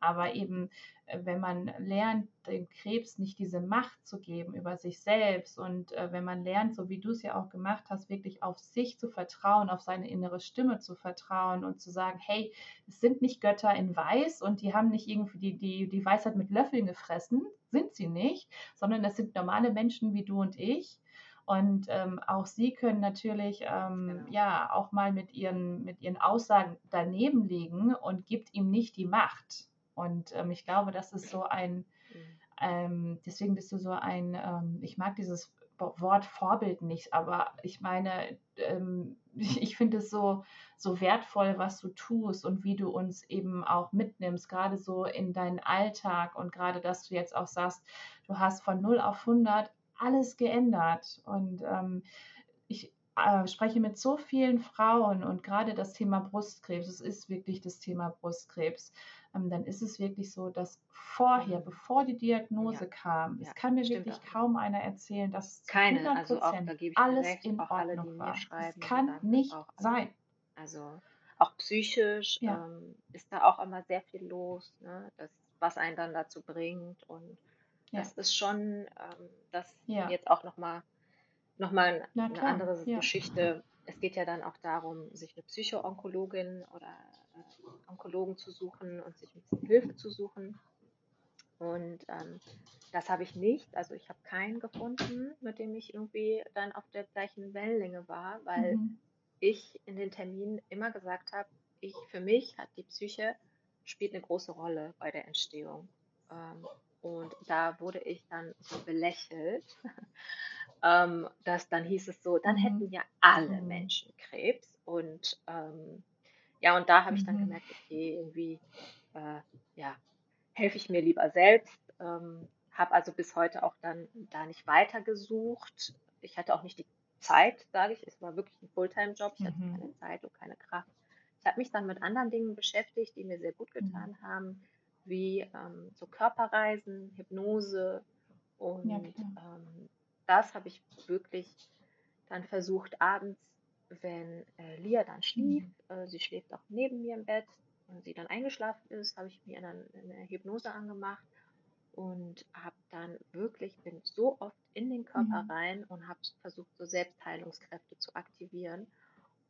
S1: Aber eben, äh, wenn man lernt, dem Krebs nicht diese Macht zu geben über sich selbst und äh, wenn man lernt, so wie du es ja auch gemacht hast, wirklich auf sich zu vertrauen, auf seine innere Stimme zu vertrauen und zu sagen, hey, es sind nicht Götter in Weiß und die haben nicht irgendwie die, die, die Weisheit mit Löffeln gefressen, sind sie nicht, sondern das sind normale Menschen wie du und ich. Und ähm, auch sie können natürlich ähm, genau. ja auch mal mit ihren, mit ihren Aussagen daneben liegen und gibt ihm nicht die Macht. Und ähm, ich glaube, das ist so ein, ähm, deswegen bist du so ein, ähm, ich mag dieses Wort Vorbild nicht, aber ich meine, ähm, [LAUGHS] ich finde es so, so wertvoll, was du tust und wie du uns eben auch mitnimmst, gerade so in deinen Alltag und gerade, dass du jetzt auch sagst, du hast von 0 auf 100 alles geändert. Und ähm, ich äh, spreche mit so vielen Frauen und gerade das Thema Brustkrebs, es ist wirklich das Thema Brustkrebs dann ist es wirklich so, dass vorher, mhm. bevor die Diagnose ja. kam, ja, es kann mir wirklich auch. kaum einer erzählen, dass
S2: Keine, also auch,
S1: alles recht, in Ordnung war. Es kann nicht sein.
S2: Also auch psychisch ja. ähm, ist da auch immer sehr viel los, ne? das, was einen dann dazu bringt. Und das ist schon, ähm, das jetzt auch nochmal noch mal eine andere Geschichte. Es geht ja dann auch darum, sich eine Psychoonkologin oder Onkologen zu suchen und sich ein bisschen Hilfe zu suchen. Und ähm, das habe ich nicht. Also ich habe keinen gefunden, mit dem ich irgendwie dann auf der gleichen Wellenlänge war, weil mhm. ich in den Terminen immer gesagt habe, ich für mich hat die Psyche spielt eine große Rolle bei der Entstehung. Ähm, und da wurde ich dann so belächelt, [LAUGHS] ähm, dass dann hieß es so, dann mhm. hätten ja alle mhm. Menschen Krebs und ähm, ja, und da habe ich dann mhm. gemerkt, okay, irgendwie, äh, ja, helfe ich mir lieber selbst. Ähm, habe also bis heute auch dann da nicht weitergesucht. Ich hatte auch nicht die Zeit, sage ich. Es war wirklich ein Fulltime-Job. Ich mhm. hatte keine Zeit und keine Kraft. Ich habe mich dann mit anderen Dingen beschäftigt, die mir sehr gut mhm. getan mhm. haben, wie ähm, so Körperreisen, Hypnose. Und ja, ähm, das habe ich wirklich dann versucht, abends wenn äh, Lia dann schlief, mhm. äh, sie schläft auch neben mir im Bett und sie dann eingeschlafen ist, habe ich mir dann eine Hypnose angemacht und habe dann wirklich, bin so oft in den Körper mhm. rein und habe versucht, so Selbstheilungskräfte zu aktivieren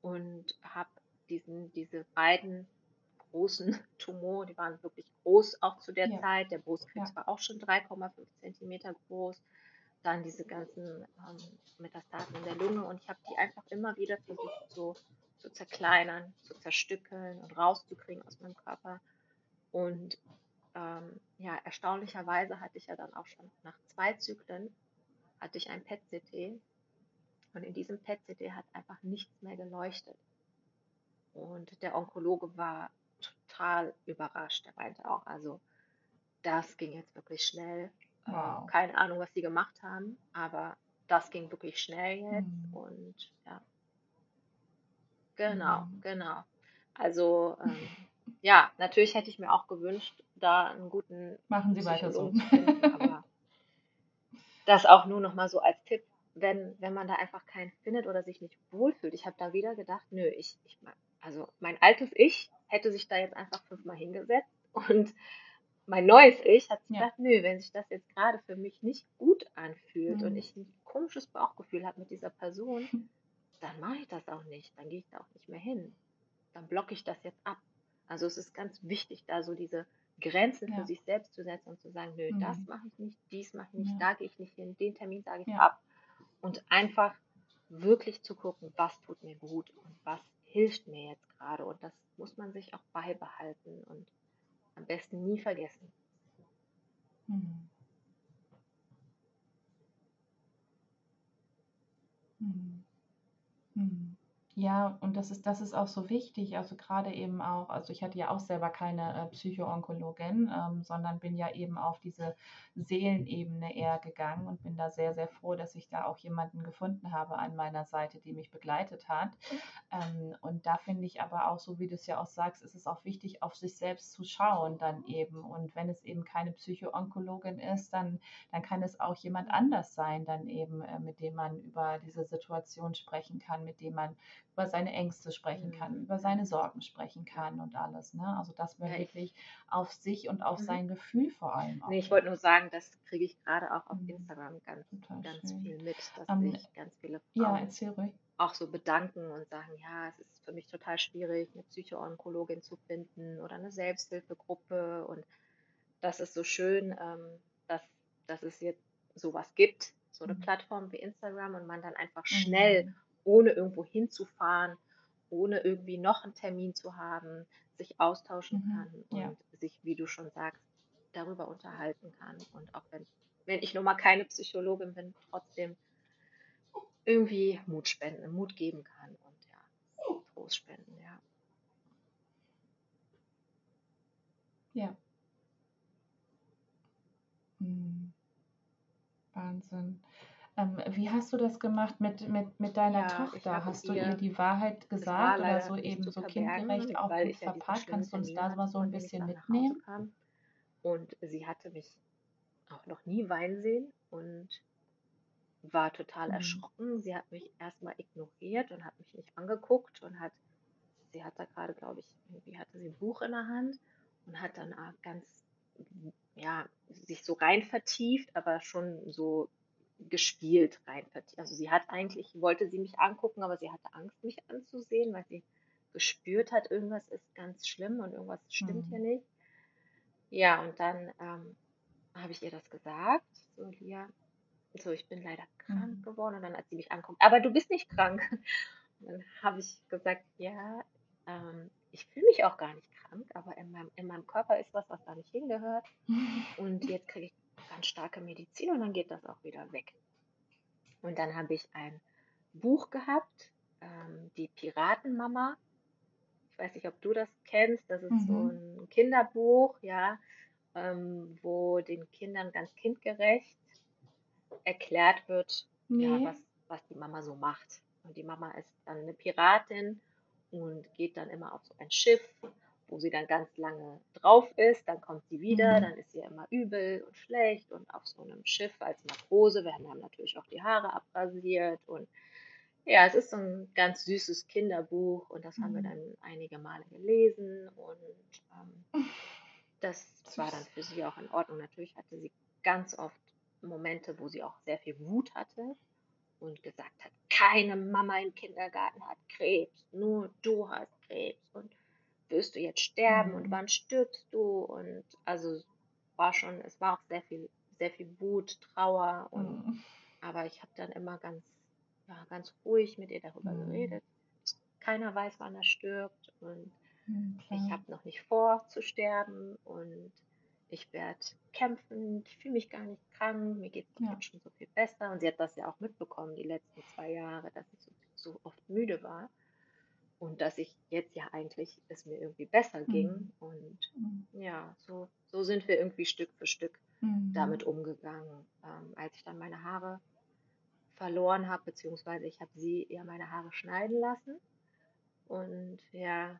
S2: und habe diesen, diese beiden großen [LAUGHS] Tumore, die waren wirklich groß auch zu der ja. Zeit. Der Brustkrebs ja. war auch schon 3,5 Zentimeter groß dann diese ganzen ähm, Metastasen in der Lunge und ich habe die einfach immer wieder versucht so zu zerkleinern, zu zerstückeln und rauszukriegen aus meinem Körper. Und ähm, ja, erstaunlicherweise hatte ich ja dann auch schon nach zwei Zyklen hatte ich ein PET-CT und in diesem PET-CT hat einfach nichts mehr geleuchtet. Und der Onkologe war total überrascht. Er meinte auch, also das ging jetzt wirklich schnell. Ähm, wow. keine Ahnung, was sie gemacht haben, aber das ging wirklich schnell jetzt mhm. und ja. Genau, mhm. genau. Also ähm, [LAUGHS] ja, natürlich hätte ich mir auch gewünscht, da einen guten
S1: Machen Sie weiter so.
S2: Finden, [LAUGHS] aber das auch nur noch mal so als Tipp, wenn, wenn man da einfach keinen findet oder sich nicht wohlfühlt. Ich habe da wieder gedacht, nö, ich, ich also mein altes Ich hätte sich da jetzt einfach fünfmal hingesetzt und mein neues Ich hat ja. gedacht, nö, wenn sich das jetzt gerade für mich nicht gut anfühlt mhm. und ich ein komisches Bauchgefühl habe mit dieser Person, [LAUGHS] dann mache ich das auch nicht, dann gehe ich da auch nicht mehr hin. Dann blocke ich das jetzt ab. Also es ist ganz wichtig, da so diese Grenzen ja. für sich selbst zu setzen und zu sagen, nö, mhm. das mache ich nicht, dies mache ich nicht, ja. da gehe ich nicht hin, den Termin sage ich ja. ab. Und einfach wirklich zu gucken, was tut mir gut und was hilft mir jetzt gerade. Und das muss man sich auch beibehalten und am besten nie vergessen. Mhm.
S1: Mhm. Mhm. Ja, und das ist, das ist auch so wichtig, also gerade eben auch, also ich hatte ja auch selber keine äh, Psychoonkologin, ähm, sondern bin ja eben auf diese Seelenebene eher gegangen und bin da sehr, sehr froh, dass ich da auch jemanden gefunden habe an meiner Seite, die mich begleitet hat. Ähm, und da finde ich aber auch, so wie du es ja auch sagst, ist es auch wichtig, auf sich selbst zu schauen dann eben. Und wenn es eben keine Psychoonkologin ist, dann, dann kann es auch jemand anders sein, dann eben, äh, mit dem man über diese Situation sprechen kann, mit dem man über seine Ängste sprechen kann, mhm. über seine Sorgen sprechen kann und alles. Ne? Also dass man ja, wirklich auf sich und auf mhm. sein Gefühl vor allem.
S2: Nee, ich wollte nur sagen, das kriege ich gerade auch auf mhm. Instagram ganz, ganz viel mit, dass um, sich ganz viele Frauen
S1: ja,
S2: auch so bedanken und sagen, ja, es ist für mich total schwierig, eine Psychoonkologin zu finden oder eine Selbsthilfegruppe und das ist so schön, ähm, dass, dass es jetzt sowas gibt, so eine mhm. Plattform wie Instagram und man dann einfach schnell mhm ohne irgendwo hinzufahren, ohne irgendwie noch einen Termin zu haben, sich austauschen mhm, kann und ja. sich, wie du schon sagst, darüber unterhalten kann. Und auch wenn, wenn ich nun mal keine Psychologin bin, trotzdem irgendwie Mut spenden, Mut geben kann und ja, Trost spenden, ja.
S1: Ja. Hm. Wahnsinn. Ähm, wie hast du das gemacht mit, mit, mit deiner ja, Tochter? Hast du ihr die Wahrheit gesagt oder so eben so kindgerecht auch gut verpackt? Kannst du uns da mal so ein bisschen mitnehmen?
S2: Und sie hatte mich auch noch nie weinen sehen und war total mhm. erschrocken. Sie hat mich erstmal ignoriert und hat mich nicht angeguckt und hat, sie hat da gerade, glaube ich, irgendwie hatte sie ein Buch in der Hand und hat dann ganz, ja, sich so rein vertieft, aber schon so gespielt rein. Also sie hat eigentlich, wollte sie mich angucken, aber sie hatte Angst, mich anzusehen, weil sie gespürt hat, irgendwas ist ganz schlimm und irgendwas stimmt mhm. hier nicht. Ja, und dann ähm, habe ich ihr das gesagt, so Lia, so ich bin leider krank mhm. geworden und dann hat sie mich anguckt, aber du bist nicht krank. [LAUGHS] Und dann habe ich gesagt, ja, ähm, ich fühle mich auch gar nicht krank, aber in meinem, in meinem Körper ist was, was da nicht hingehört. [LAUGHS] Und jetzt kriege ich ganz starke Medizin und dann geht das auch wieder weg. Und dann habe ich ein Buch gehabt, ähm, die Piratenmama. Ich weiß nicht, ob du das kennst. Das ist mhm. so ein Kinderbuch, ja, ähm, wo den Kindern ganz kindgerecht erklärt wird, nee. ja, was, was die Mama so macht. Und die Mama ist dann eine Piratin und geht dann immer auf so ein Schiff wo sie dann ganz lange drauf ist, dann kommt sie wieder, mhm. dann ist sie immer übel und schlecht und auf so einem Schiff als Matrose werden dann natürlich auch die Haare abrasiert und ja, es ist so ein ganz süßes Kinderbuch und das haben wir mhm. dann einige Male gelesen und ähm, [LAUGHS] das war dann für sie auch in Ordnung. Natürlich hatte sie ganz oft Momente, wo sie auch sehr viel Wut hatte und gesagt hat, keine Mama im Kindergarten hat Krebs, nur du hast Krebs und wirst du jetzt sterben und mhm. wann stirbst du? Und also war schon, es war auch sehr viel, sehr viel Wut, Trauer und mhm. aber ich habe dann immer ganz, ja, ganz ruhig mit ihr darüber mhm. geredet. Keiner weiß, wann er stirbt und mhm, ich habe noch nicht vor zu sterben und ich werde kämpfen, ich fühle mich gar nicht krank, mir geht es ja. schon so viel besser. Und sie hat das ja auch mitbekommen, die letzten zwei Jahre, dass ich so, so oft müde war. Und dass ich jetzt ja eigentlich es mir irgendwie besser ging. Mhm. Und mhm. ja, so, so sind wir irgendwie Stück für Stück mhm. damit umgegangen. Ähm, als ich dann meine Haare verloren habe, beziehungsweise ich habe sie ja meine Haare schneiden lassen. Und ja,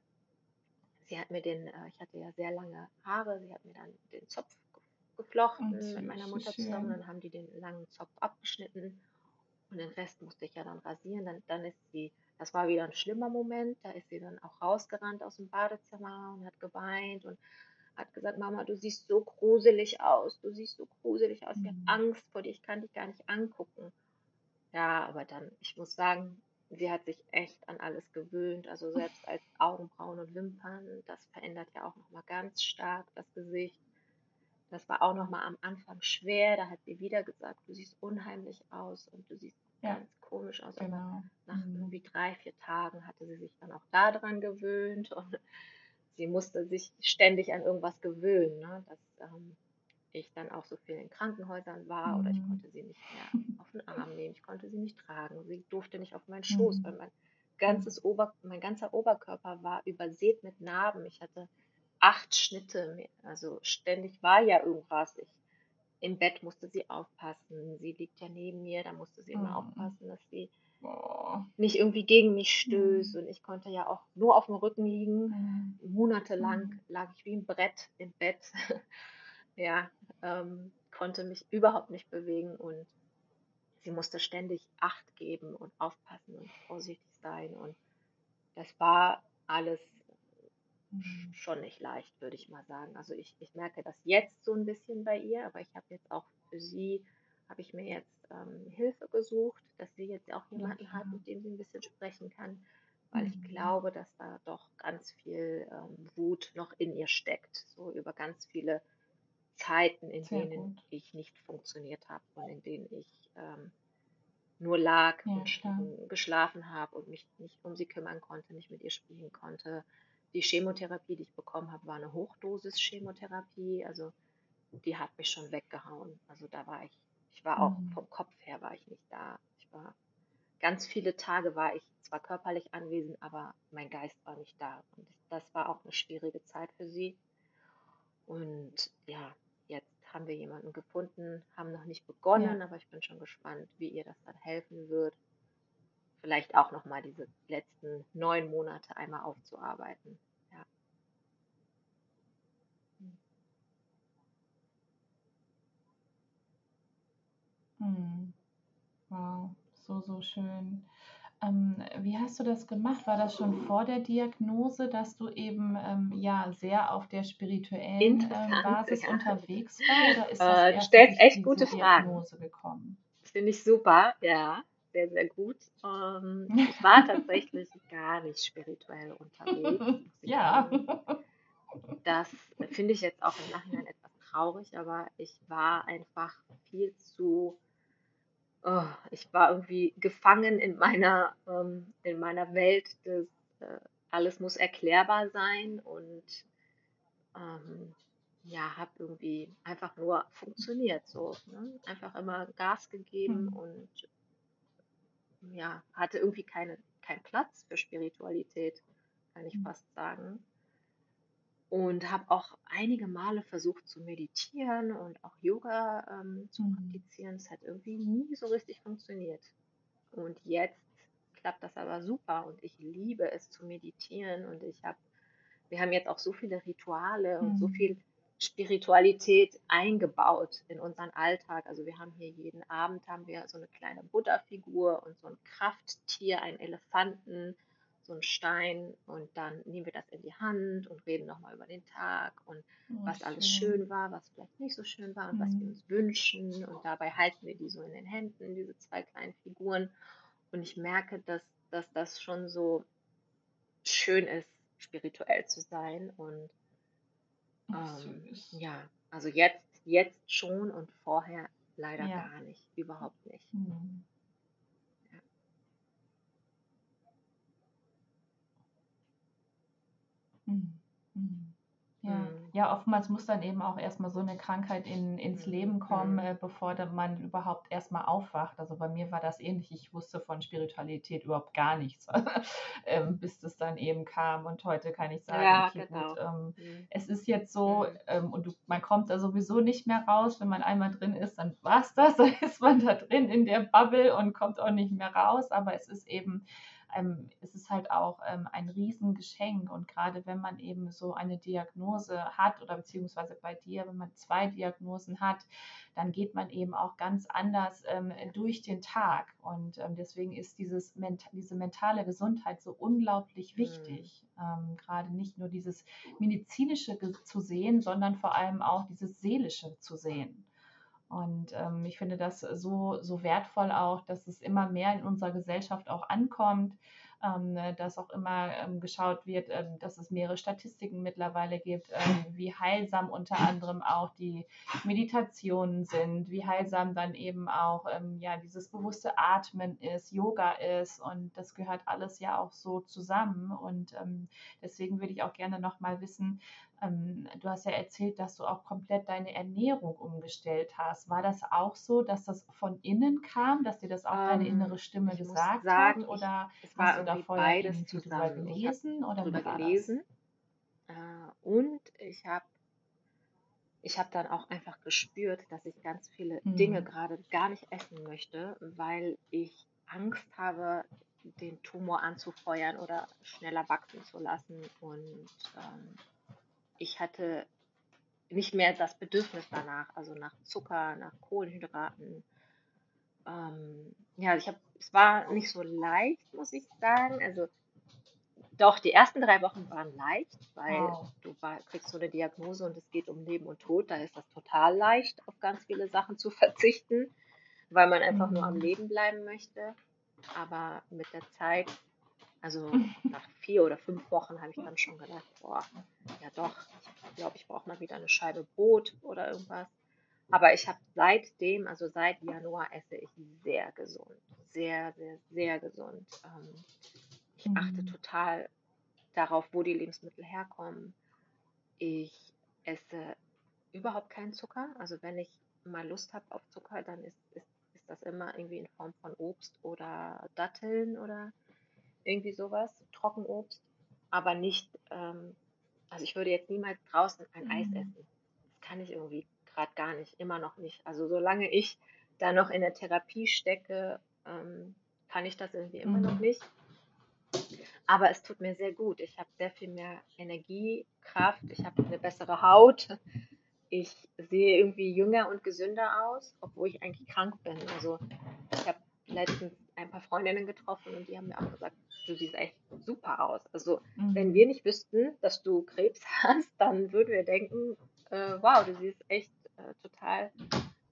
S2: sie hat mir den, äh, ich hatte ja sehr lange Haare, sie hat mir dann den Zopf geflochten oh, mit meiner Mutter zusammen, dann haben die den langen Zopf abgeschnitten und den Rest musste ich ja dann rasieren. Dann, dann ist sie, das war wieder ein schlimmer Moment, da ist sie dann auch rausgerannt aus dem Badezimmer und hat geweint und hat gesagt, Mama, du siehst so gruselig aus, du siehst so gruselig aus, ich habe mhm. Angst vor dir, ich kann dich gar nicht angucken. Ja, aber dann, ich muss sagen, sie hat sich echt an alles gewöhnt. Also selbst als Augenbrauen und Wimpern, das verändert ja auch nochmal ganz stark das Gesicht. Das war auch nochmal am Anfang schwer. Da hat sie wieder gesagt, du siehst unheimlich aus und du siehst ja. ganz komisch aus. Genau. Aber nach mhm. irgendwie drei, vier Tagen hatte sie sich dann auch daran gewöhnt [LAUGHS] und sie musste sich ständig an irgendwas gewöhnen. Ne? Das ähm, ich dann auch so viel in Krankenhäusern war mhm. oder ich mhm. konnte sie nicht mehr auf den Arm nehmen, ich konnte sie nicht tragen, sie durfte nicht auf meinen Schoß, mhm. weil mein ganzes Ober, mein ganzer Oberkörper war übersät mit Narben. Ich hatte acht Schnitte, also ständig war ja irgendwas. Ich, Im Bett musste sie aufpassen, sie liegt ja neben mir, da musste sie immer mhm. aufpassen, dass sie oh. nicht irgendwie gegen mich stößt mhm. und ich konnte ja auch nur auf dem Rücken liegen. Mhm. Monatelang lag ich wie ein Brett im Bett. [LAUGHS] ja, ähm, konnte mich überhaupt nicht bewegen und sie musste ständig Acht geben und aufpassen und vorsichtig sein und das war alles mhm. schon nicht leicht, würde ich mal sagen. Also ich, ich merke das jetzt so ein bisschen bei ihr, aber ich habe jetzt auch für sie, habe ich mir jetzt ähm, Hilfe gesucht, dass sie jetzt auch jemanden ja. hat, mit dem sie ein bisschen sprechen kann, weil ich mhm. glaube, dass da doch ganz viel ähm, Wut noch in ihr steckt, so über ganz viele Zeiten, in Sehr denen gut. ich nicht funktioniert habe und in denen ich ähm, nur lag ja, und geschlafen habe und mich nicht um sie kümmern konnte, nicht mit ihr spielen konnte. Die Chemotherapie, die ich bekommen habe, war eine Hochdosis-Chemotherapie. Also die hat mich schon weggehauen. Also da war ich, ich war auch mhm. vom Kopf her war ich nicht da. Ich war ganz viele Tage war ich zwar körperlich anwesend, aber mein Geist war nicht da. Und das war auch eine schwierige Zeit für sie. Und ja, haben wir jemanden gefunden, haben noch nicht begonnen, ja. aber ich bin schon gespannt, wie ihr das dann helfen wird. Vielleicht auch nochmal diese letzten neun Monate einmal aufzuarbeiten. Ja.
S1: Hm. Wow, so, so schön. Ähm, wie hast du das gemacht? War das schon vor der Diagnose, dass du eben ähm, ja sehr auf der spirituellen ähm, Basis [LAUGHS] ja. unterwegs war? Oder ist das äh, erst
S2: stellt echt gute Fragen. gekommen? Finde ich super, ja, sehr, sehr gut. Ähm, [LAUGHS] ich war tatsächlich gar nicht spirituell unterwegs. ja. Das finde ich jetzt auch im Nachhinein etwas traurig, aber ich war einfach viel zu oh, ich war irgendwie gefangen in meiner, ähm, in meiner Welt des, äh, alles muss erklärbar sein und ähm, ja, habe irgendwie einfach nur funktioniert so. Ne? Einfach immer Gas gegeben mhm. und ja, hatte irgendwie keine, keinen Platz für Spiritualität, kann ich mhm. fast sagen und habe auch einige Male versucht zu meditieren und auch Yoga ähm, zu mhm. praktizieren. Es hat irgendwie nie so richtig funktioniert. Und jetzt klappt das aber super und ich liebe es zu meditieren und ich habe, wir haben jetzt auch so viele Rituale und so mhm. viel Spiritualität eingebaut in unseren Alltag. Also wir haben hier jeden Abend haben wir so eine kleine Buddha-Figur und so ein Krafttier, einen Elefanten so einen Stein und dann nehmen wir das in die Hand und reden nochmal über den Tag und oh, was alles schön war, was vielleicht nicht so schön war und mhm. was wir mhm. uns wünschen. Und dabei halten wir die so in den Händen, diese zwei kleinen Figuren. Und ich merke, dass, dass das schon so schön ist, spirituell zu sein. Und ähm, ja, also jetzt, jetzt schon und vorher leider ja. gar nicht, überhaupt nicht. Mhm.
S1: Mhm. Mhm. Ja. Mhm. ja, oftmals muss dann eben auch erstmal so eine Krankheit in, ins mhm. Leben kommen, mhm. äh, bevor man überhaupt erstmal aufwacht. Also bei mir war das ähnlich. Ich wusste von Spiritualität überhaupt gar nichts, [LAUGHS] ähm, bis das dann eben kam. Und heute kann ich sagen, ja, okay, genau. gut, ähm, mhm. es ist jetzt so, mhm. ähm, und du, man kommt da sowieso nicht mehr raus. Wenn man einmal drin ist, dann war es das. [LAUGHS] Dann ist man da drin in der Bubble und kommt auch nicht mehr raus. Aber es ist eben ähm, ist es halt auch ähm, ein Riesengeschenk. Und gerade wenn man eben so eine Diagnose hat oder beziehungsweise bei dir, wenn man zwei Diagnosen hat, dann geht man eben auch ganz anders ähm, durch den Tag. Und ähm, deswegen ist dieses, diese mentale Gesundheit so unglaublich wichtig. Mhm. gerade nicht nur dieses medizinische zu sehen, sondern vor allem auch dieses seelische zu sehen. Und ähm, ich finde das so, so wertvoll auch, dass es immer mehr in unserer Gesellschaft auch ankommt, ähm, ne, dass auch immer ähm, geschaut wird, ähm, dass es mehrere Statistiken mittlerweile gibt, ähm, wie heilsam unter anderem auch die Meditationen sind, wie heilsam dann eben auch ähm, ja, dieses bewusste Atmen ist, Yoga ist und das gehört alles ja auch so zusammen. Und deswegen würde ich auch gerne nochmal wissen, ähm, du hast ja erzählt, dass du auch komplett deine Ernährung umgestellt hast. War das auch so, dass das von innen kam, dass dir das auch deine ähm, innere Stimme gesagt sagen, hat? Oder
S2: ich, hast du da vorher beides zusammen. gelesen? oder drüber gelesen. Äh, und ich habe ich habe dann auch einfach gespürt, dass ich ganz viele mhm. Dinge gerade gar nicht essen möchte, weil ich Angst habe, den Tumor anzufeuern oder schneller wachsen zu lassen. Und ähm, ich hatte nicht mehr das Bedürfnis danach, also nach Zucker, nach Kohlenhydraten. Ähm, ja, ich habe, es war nicht so leicht, muss ich sagen. Also doch, die ersten drei Wochen waren leicht, weil wow. du war, kriegst so eine Diagnose und es geht um Leben und Tod. Da ist das total leicht, auf ganz viele Sachen zu [LAUGHS] verzichten, weil man einfach mhm. nur am mhm. Leben bleiben möchte. Aber mit der Zeit also [LAUGHS] nach vier oder fünf Wochen habe ich dann schon gedacht, boah, ja doch, ich glaube, ich brauche mal wieder eine Scheibe Brot oder irgendwas. Aber ich habe seitdem, also seit Januar esse ich sehr gesund. Sehr, sehr, sehr gesund. Ähm, ich achte mhm. total darauf, wo die Lebensmittel herkommen. Ich esse überhaupt keinen Zucker. Also wenn ich mal Lust habe auf Zucker, dann ist, ist, ist das immer irgendwie in Form von Obst oder Datteln oder irgendwie sowas, Trockenobst, aber nicht, ähm, also ich würde jetzt niemals draußen ein mhm. Eis essen. Das kann ich irgendwie gerade gar nicht, immer noch nicht. Also solange ich da noch in der Therapie stecke, ähm, kann ich das irgendwie immer mhm. noch nicht. Aber es tut mir sehr gut. Ich habe sehr viel mehr Energie, Kraft, ich habe eine bessere Haut. Ich sehe irgendwie jünger und gesünder aus, obwohl ich eigentlich krank bin. Also ich habe letztens ein paar Freundinnen getroffen und die haben mir auch gesagt, du siehst echt super aus. Also mhm. wenn wir nicht wüssten, dass du Krebs [LAUGHS] hast, dann würden wir denken, äh, wow, du siehst echt äh, total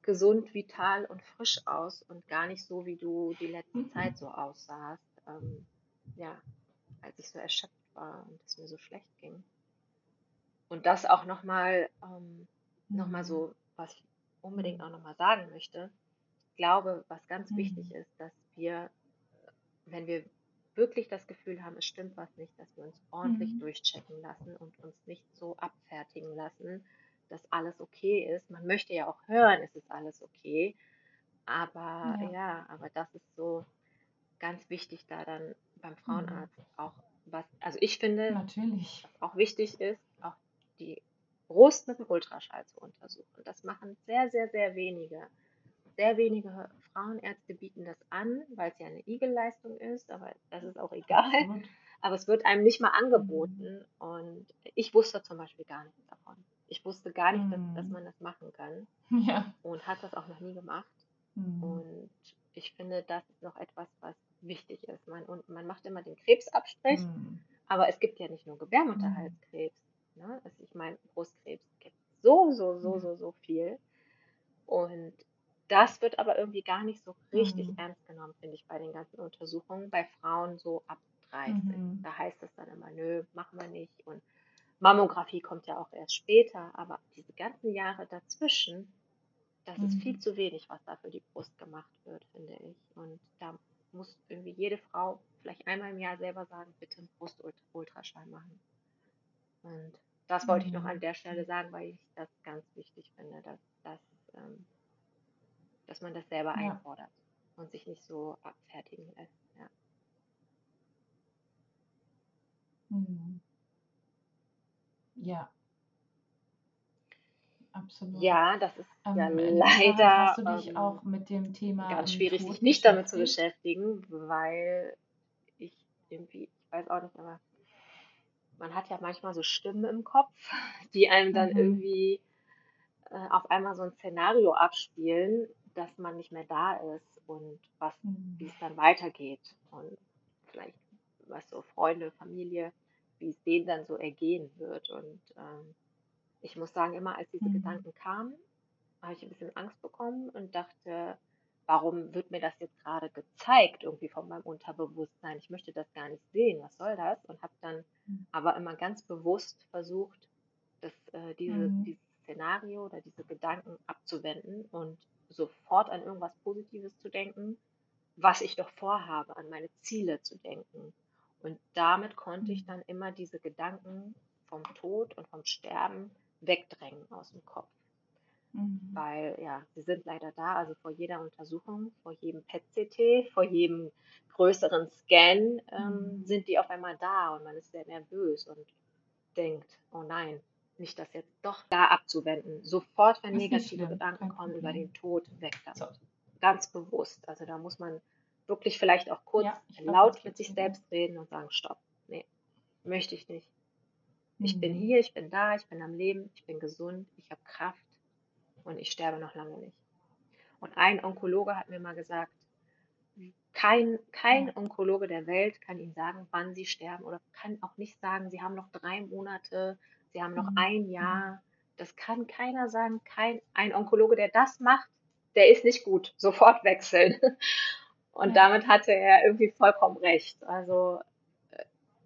S2: gesund, vital und frisch aus und gar nicht so, wie du die letzte mhm. Zeit so aussahst. Ähm, ja, als ich so erschöpft war und es mir so schlecht ging. Und das auch nochmal, ähm, mhm. nochmal so, was ich unbedingt auch nochmal sagen möchte. Ich glaube, was ganz mhm. wichtig ist, dass wir, wenn wir wirklich das Gefühl haben, es stimmt was nicht, dass wir uns ordentlich mhm. durchchecken lassen und uns nicht so abfertigen lassen, dass alles okay ist. Man möchte ja auch hören, es ist alles okay. Aber ja, ja aber das ist so ganz wichtig, da dann beim Frauenarzt mhm. auch was, also ich finde,
S1: Natürlich.
S2: was auch wichtig ist, auch die Brust mit dem Ultraschall zu untersuchen. Das machen sehr, sehr, sehr wenige sehr wenige Frauenärzte bieten das an, weil es ja eine Igelleistung ist, aber das ist auch egal. Aber es wird einem nicht mal angeboten und ich wusste zum Beispiel gar nichts davon. Ich wusste gar nicht, dass, dass mhm. man das machen kann [LAUGHS]
S1: ja.
S2: und hat das auch noch nie gemacht. Mhm. Und ich finde, das ist noch etwas, was wichtig ist. Man, und man macht immer den Krebsabstrich, mhm. aber es gibt ja nicht nur Gebärmutterhalskrebs. Ne? Also ich meine, Brustkrebs gibt so, so, so, so, so viel. Und das wird aber irgendwie gar nicht so richtig mhm. ernst genommen, finde ich, bei den ganzen Untersuchungen. Bei Frauen so ab 30. Mhm. Da heißt es dann immer, nö, machen wir nicht. Und Mammographie kommt ja auch erst später. Aber diese ganzen Jahre dazwischen, das mhm. ist viel mhm. zu wenig, was da für die Brust gemacht wird, finde ich. Und da muss irgendwie jede Frau vielleicht einmal im Jahr selber sagen, bitte einen Brustultraschall machen. Und Das wollte ich noch an mhm. der Stelle sagen, weil ich das ganz wichtig finde, dass, dass, ähm, dass man das selber ja. einfordert und sich nicht so abfertigen lässt. Ja.
S1: Mhm. Ja. Absolut.
S2: Ja, das ist ähm, ja leider
S1: hast du dich ähm, auch mit dem Thema
S2: ganz schwierig, sich nicht damit zu beschäftigen, weil ich irgendwie, ich weiß auch nicht, aber man hat ja manchmal so Stimmen im Kopf, die einem dann mhm. irgendwie äh, auf einmal so ein Szenario abspielen, dass man nicht mehr da ist und was, mhm. wie es dann weitergeht und vielleicht was so Freunde, Familie, wie es denen dann so ergehen wird und ähm, ich muss sagen, immer als diese mhm. Gedanken kamen, habe ich ein bisschen Angst bekommen und dachte, warum wird mir das jetzt gerade gezeigt, irgendwie von meinem Unterbewusstsein? Ich möchte das gar nicht sehen, was soll das? Und habe dann mhm. aber immer ganz bewusst versucht, das, äh, diese, mhm. dieses Szenario oder diese Gedanken abzuwenden und sofort an irgendwas Positives zu denken, was ich doch vorhabe, an meine Ziele zu denken. Und damit konnte ich dann immer diese Gedanken vom Tod und vom Sterben wegdrängen aus dem Kopf. Mhm. Weil ja, sie sind leider da, also vor jeder Untersuchung, vor jedem PET-CT, vor jedem größeren Scan ähm, mhm. sind die auf einmal da und man ist sehr nervös und denkt, oh nein, nicht das jetzt doch da abzuwenden. Sofort, wenn negative Gedanken kommen über den Tod, weg damit. So. Ganz bewusst. Also da muss man wirklich vielleicht auch kurz ja, laut mit sich selbst reden und sagen, stopp, nee, möchte ich nicht. Ich bin mhm. hier, ich bin da, ich bin am Leben, ich bin gesund, ich habe Kraft und ich sterbe noch lange nicht. Und ein Onkologe hat mir mal gesagt, kein, kein Onkologe der Welt kann Ihnen sagen, wann Sie sterben oder kann auch nicht sagen, Sie haben noch drei Monate, Sie haben noch mhm. ein Jahr. Das kann keiner sagen. Kein, ein Onkologe, der das macht, der ist nicht gut. [LAUGHS] Sofort wechseln. Und damit hatte er irgendwie vollkommen recht. Also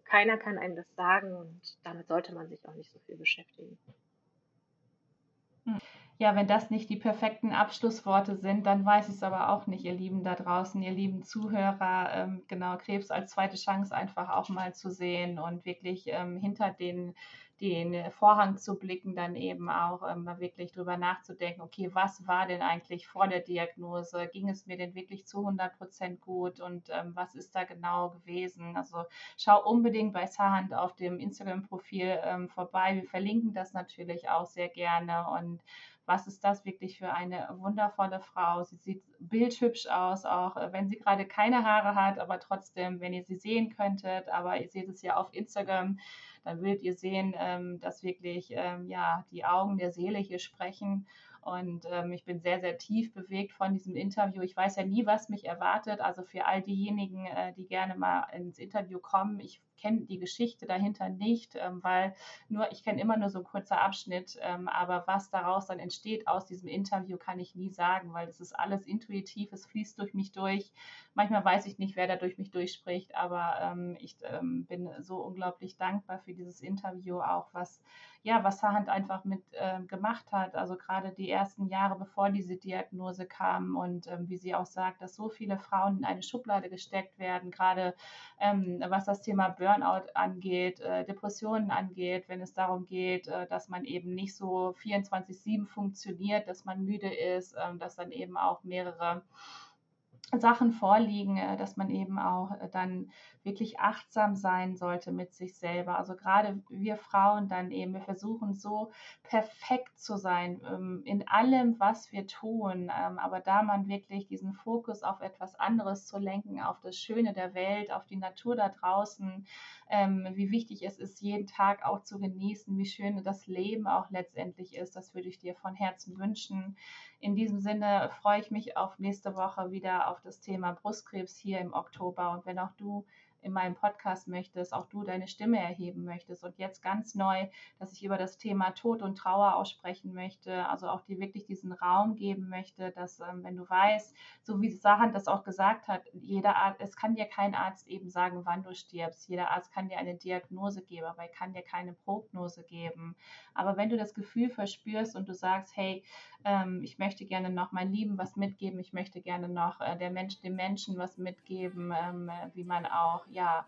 S2: keiner kann einem das sagen und damit sollte man sich auch nicht so viel beschäftigen.
S1: Hm. Ja, wenn das nicht die perfekten Abschlussworte sind, dann weiß ich es aber auch nicht, ihr Lieben da draußen, ihr lieben Zuhörer, ähm, genau, Krebs als zweite Chance einfach auch mal zu sehen und wirklich ähm, hinter den den Vorhang zu blicken, dann eben auch ähm, mal wirklich drüber nachzudenken, okay, was war denn eigentlich vor der Diagnose? Ging es mir denn wirklich zu 100 Prozent gut und ähm, was ist da genau gewesen? Also schau unbedingt bei Sahand auf dem Instagram-Profil ähm, vorbei. Wir verlinken das natürlich auch sehr gerne und was ist das wirklich für eine wundervolle Frau. Sie sieht bildhübsch aus, auch äh, wenn sie gerade keine Haare hat, aber trotzdem, wenn ihr sie sehen könntet, aber ihr seht es ja auf Instagram, dann würdet ihr sehen, ähm, dass wirklich ähm, ja, die Augen der Seele hier sprechen. Und ähm, ich bin sehr, sehr tief bewegt von diesem Interview. Ich weiß ja nie, was mich erwartet. Also für all diejenigen, äh, die gerne mal ins Interview kommen, ich kenne die Geschichte dahinter nicht, ähm, weil nur ich kenne immer nur so ein kurzer Abschnitt, ähm, aber was daraus dann entsteht aus diesem Interview, kann ich nie sagen, weil es ist alles intuitiv, es fließt durch mich durch. Manchmal weiß ich nicht, wer da durch mich durchspricht, aber ähm, ich ähm, bin so unglaublich dankbar für dieses Interview, auch was ja, was Sahand einfach mit äh, gemacht hat. Also gerade die ersten Jahre, bevor diese Diagnose kam und ähm, wie sie auch sagt, dass so viele Frauen in eine Schublade gesteckt werden, gerade ähm, was das Thema Burnout angeht, äh, Depressionen angeht, wenn es darum geht, äh, dass man eben nicht so 24-7 funktioniert, dass man müde ist, ähm, dass dann eben auch mehrere Sachen vorliegen, äh, dass man eben auch äh, dann wirklich achtsam sein sollte mit sich selber. Also gerade wir Frauen dann eben, wir versuchen so perfekt zu sein ähm, in allem, was wir tun. Ähm, aber da man wirklich diesen Fokus auf etwas anderes zu lenken, auf das Schöne der Welt, auf die Natur da draußen, ähm, wie wichtig es ist, jeden Tag auch zu genießen, wie schön das Leben auch letztendlich ist, das würde ich dir von Herzen wünschen. In diesem Sinne freue ich mich auf nächste Woche wieder auf das Thema Brustkrebs hier im Oktober. Und wenn auch du in meinem Podcast möchtest, auch du deine Stimme erheben möchtest. Und jetzt ganz neu, dass ich über das Thema Tod und Trauer aussprechen möchte, also auch dir wirklich diesen Raum geben möchte, dass ähm, wenn du weißt, so wie Sahan das auch gesagt hat, jeder Arzt, es kann dir kein Arzt eben sagen, wann du stirbst. Jeder Arzt kann dir eine Diagnose geben, aber er kann dir keine Prognose geben. Aber wenn du das Gefühl verspürst und du sagst, hey, ähm, ich möchte gerne noch mein Lieben was mitgeben, ich möchte gerne noch äh, der Mensch, dem Menschen was mitgeben, ähm, wie man auch ja,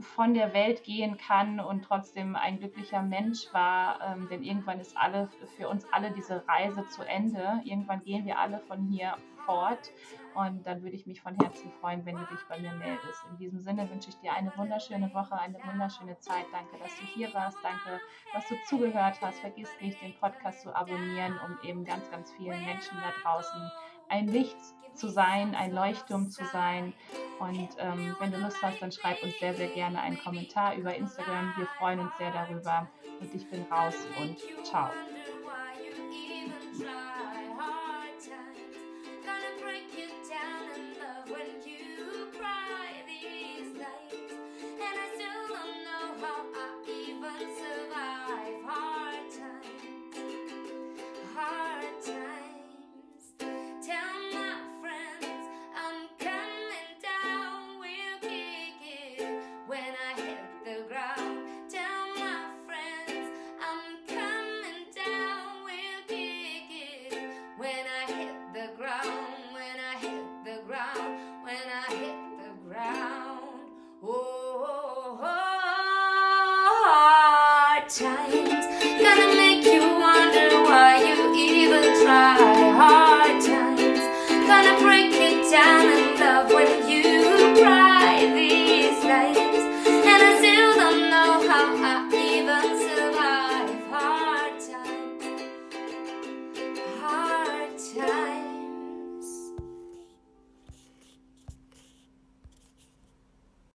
S3: von der Welt gehen kann und trotzdem ein glücklicher Mensch war. Ähm, denn irgendwann ist alle für uns alle diese Reise zu Ende. Irgendwann gehen wir alle von hier fort. Und dann würde ich mich von Herzen freuen, wenn du dich bei mir meldest. In diesem Sinne wünsche ich dir eine wunderschöne Woche, eine wunderschöne Zeit. Danke, dass du hier warst. Danke, dass du zugehört hast. Vergiss nicht, den Podcast zu abonnieren, um eben ganz, ganz vielen Menschen da draußen ein Licht zu sein, ein Leuchtturm zu sein. Und ähm, wenn du Lust hast, dann schreib uns sehr, sehr gerne einen Kommentar über Instagram. Wir freuen uns sehr darüber. Und ich bin raus und ciao.